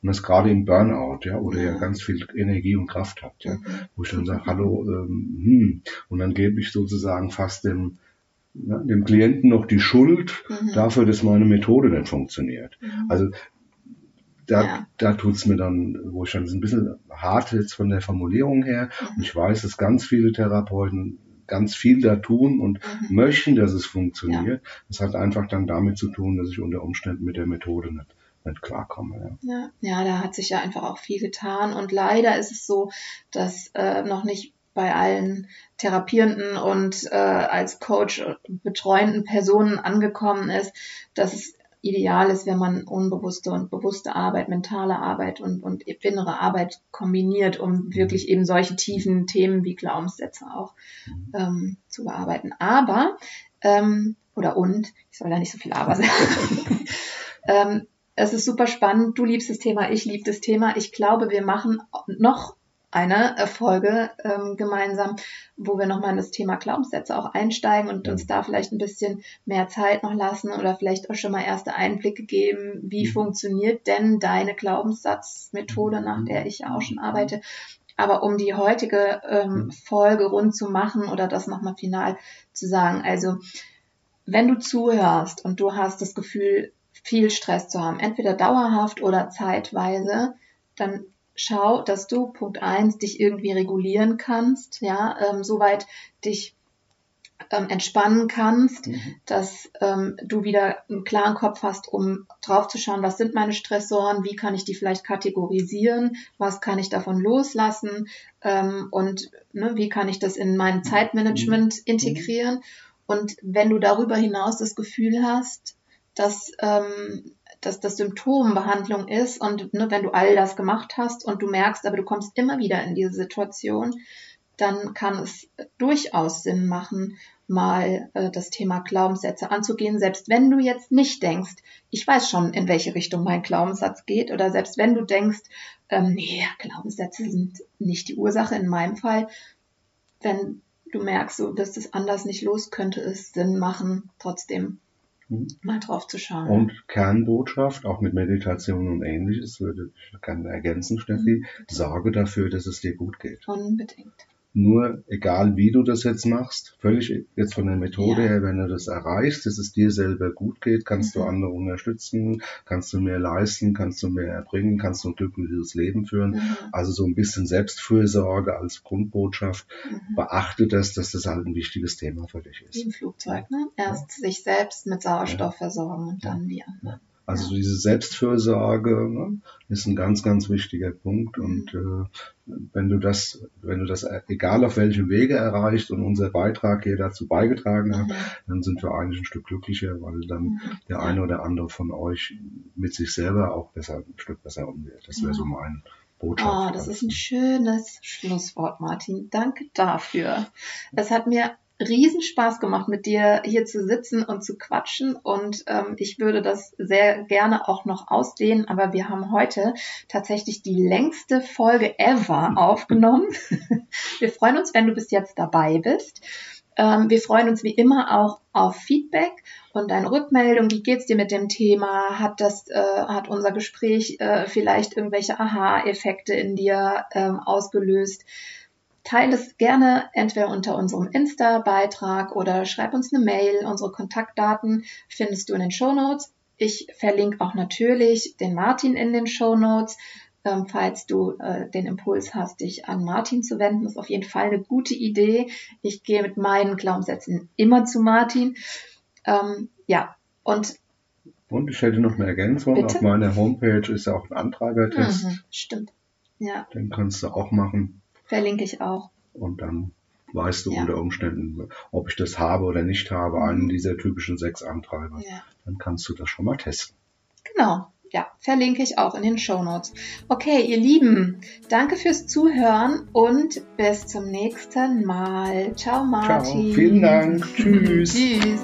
Und das gerade im Burnout, ja, oder ja ganz viel Energie und Kraft hat, ja, wo ich dann sage, hallo, ähm, hm, und dann gebe ich sozusagen fast dem, ja, dem Klienten noch die Schuld mhm. dafür, dass meine Methode nicht funktioniert. Mhm. Also da, ja. da tut's mir dann, wo ich dann ein bisschen hart jetzt von der Formulierung her, mhm. und ich weiß, dass ganz viele Therapeuten ganz viel da tun und mhm. möchten, dass es funktioniert. Ja. Das hat einfach dann damit zu tun, dass ich unter Umständen mit der Methode nicht nicht klarkomme. Ja. ja. Ja, da hat sich ja einfach auch viel getan und leider ist es so, dass äh, noch nicht bei allen therapierenden und äh, als Coach betreuenden Personen angekommen ist, dass es ideal ist, wenn man unbewusste und bewusste Arbeit, mentale Arbeit und, und innere Arbeit kombiniert, um mhm. wirklich eben solche tiefen Themen wie Glaubenssätze auch mhm. ähm, zu bearbeiten. Aber, ähm, oder und, ich soll da nicht so viel aber sagen, ähm, es ist super spannend. Du liebst das Thema, ich liebe das Thema. Ich glaube, wir machen noch eine Folge ähm, gemeinsam, wo wir nochmal in das Thema Glaubenssätze auch einsteigen und uns da vielleicht ein bisschen mehr Zeit noch lassen oder vielleicht auch schon mal erste Einblicke geben, wie mhm. funktioniert denn deine Glaubenssatzmethode, nach der ich auch schon arbeite. Aber um die heutige ähm, mhm. Folge rund zu machen oder das nochmal final zu sagen, also wenn du zuhörst und du hast das Gefühl, viel Stress zu haben, entweder dauerhaft oder zeitweise, dann schau, dass du Punkt eins dich irgendwie regulieren kannst, ja, ähm, soweit dich ähm, entspannen kannst, mhm. dass ähm, du wieder einen klaren Kopf hast, um drauf zu schauen, was sind meine Stressoren, wie kann ich die vielleicht kategorisieren, was kann ich davon loslassen ähm, und ne, wie kann ich das in mein mhm. Zeitmanagement mhm. integrieren. Und wenn du darüber hinaus das Gefühl hast, dass ähm, dass das Symptombehandlung ist und ne, wenn du all das gemacht hast und du merkst, aber du kommst immer wieder in diese Situation, dann kann es durchaus Sinn machen, mal äh, das Thema Glaubenssätze anzugehen, selbst wenn du jetzt nicht denkst, ich weiß schon, in welche Richtung mein Glaubenssatz geht, oder selbst wenn du denkst, ähm, nee, Glaubenssätze sind nicht die Ursache in meinem Fall, wenn du merkst, so, dass das anders nicht los, könnte es Sinn machen, trotzdem. Mal drauf zu schauen. Und Kernbotschaft, auch mit Meditation und ähnliches, würde ich gerne ergänzen, Steffi, mhm. sorge dafür, dass es dir gut geht. Unbedingt. Nur, egal wie du das jetzt machst, völlig jetzt von der Methode ja. her, wenn du das erreichst, dass es dir selber gut geht, kannst mhm. du andere unterstützen, kannst du mehr leisten, kannst du mehr erbringen, kannst du ein glückliches Leben führen. Mhm. Also so ein bisschen Selbstfürsorge als Grundbotschaft. Mhm. Beachte das, dass das halt ein wichtiges Thema für dich ist. Wie im Flugzeug, ne? Erst ja. sich selbst mit Sauerstoff ja. versorgen und dann die anderen. Also diese Selbstfürsorge ne, ist ein ganz, ganz wichtiger Punkt. Und äh, wenn du das, wenn du das, egal auf welchem Wege erreicht und unser Beitrag hier dazu beigetragen hat, dann sind wir eigentlich ein Stück glücklicher, weil dann mhm. der eine oder andere von euch mit sich selber auch besser, ein Stück besser umgeht. Das wäre so mein Botschaft. Oh, das ist ein schönes Schlusswort, Martin. Danke dafür. Es hat mir riesen Spaß gemacht, mit dir hier zu sitzen und zu quatschen. Und ähm, ich würde das sehr gerne auch noch ausdehnen, aber wir haben heute tatsächlich die längste Folge ever aufgenommen. wir freuen uns, wenn du bis jetzt dabei bist. Ähm, wir freuen uns wie immer auch auf Feedback und deine Rückmeldung. Wie geht's dir mit dem Thema? Hat das, äh, hat unser Gespräch äh, vielleicht irgendwelche Aha-Effekte in dir ähm, ausgelöst? Teile es gerne entweder unter unserem Insta-Beitrag oder schreib uns eine Mail. Unsere Kontaktdaten findest du in den Show Notes. Ich verlinke auch natürlich den Martin in den Show Notes. Ähm, falls du äh, den Impuls hast, dich an Martin zu wenden, ist auf jeden Fall eine gute Idee. Ich gehe mit meinen Glaubenssätzen immer zu Martin. Ähm, ja, und und ich hätte noch eine Ergänzung. Bitte? Auf meiner Homepage ist ja auch ein Antreibertest. Mhm, stimmt. Ja. Den kannst du auch machen. Verlinke ich auch. Und dann weißt du ja. unter Umständen, ob ich das habe oder nicht habe, einen dieser typischen sechs Antreiber. Ja. Dann kannst du das schon mal testen. Genau. Ja, verlinke ich auch in den Show Notes. Okay, ihr Lieben, danke fürs Zuhören und bis zum nächsten Mal. Ciao, Martin. Ciao, vielen Dank. Tschüss. Tschüss.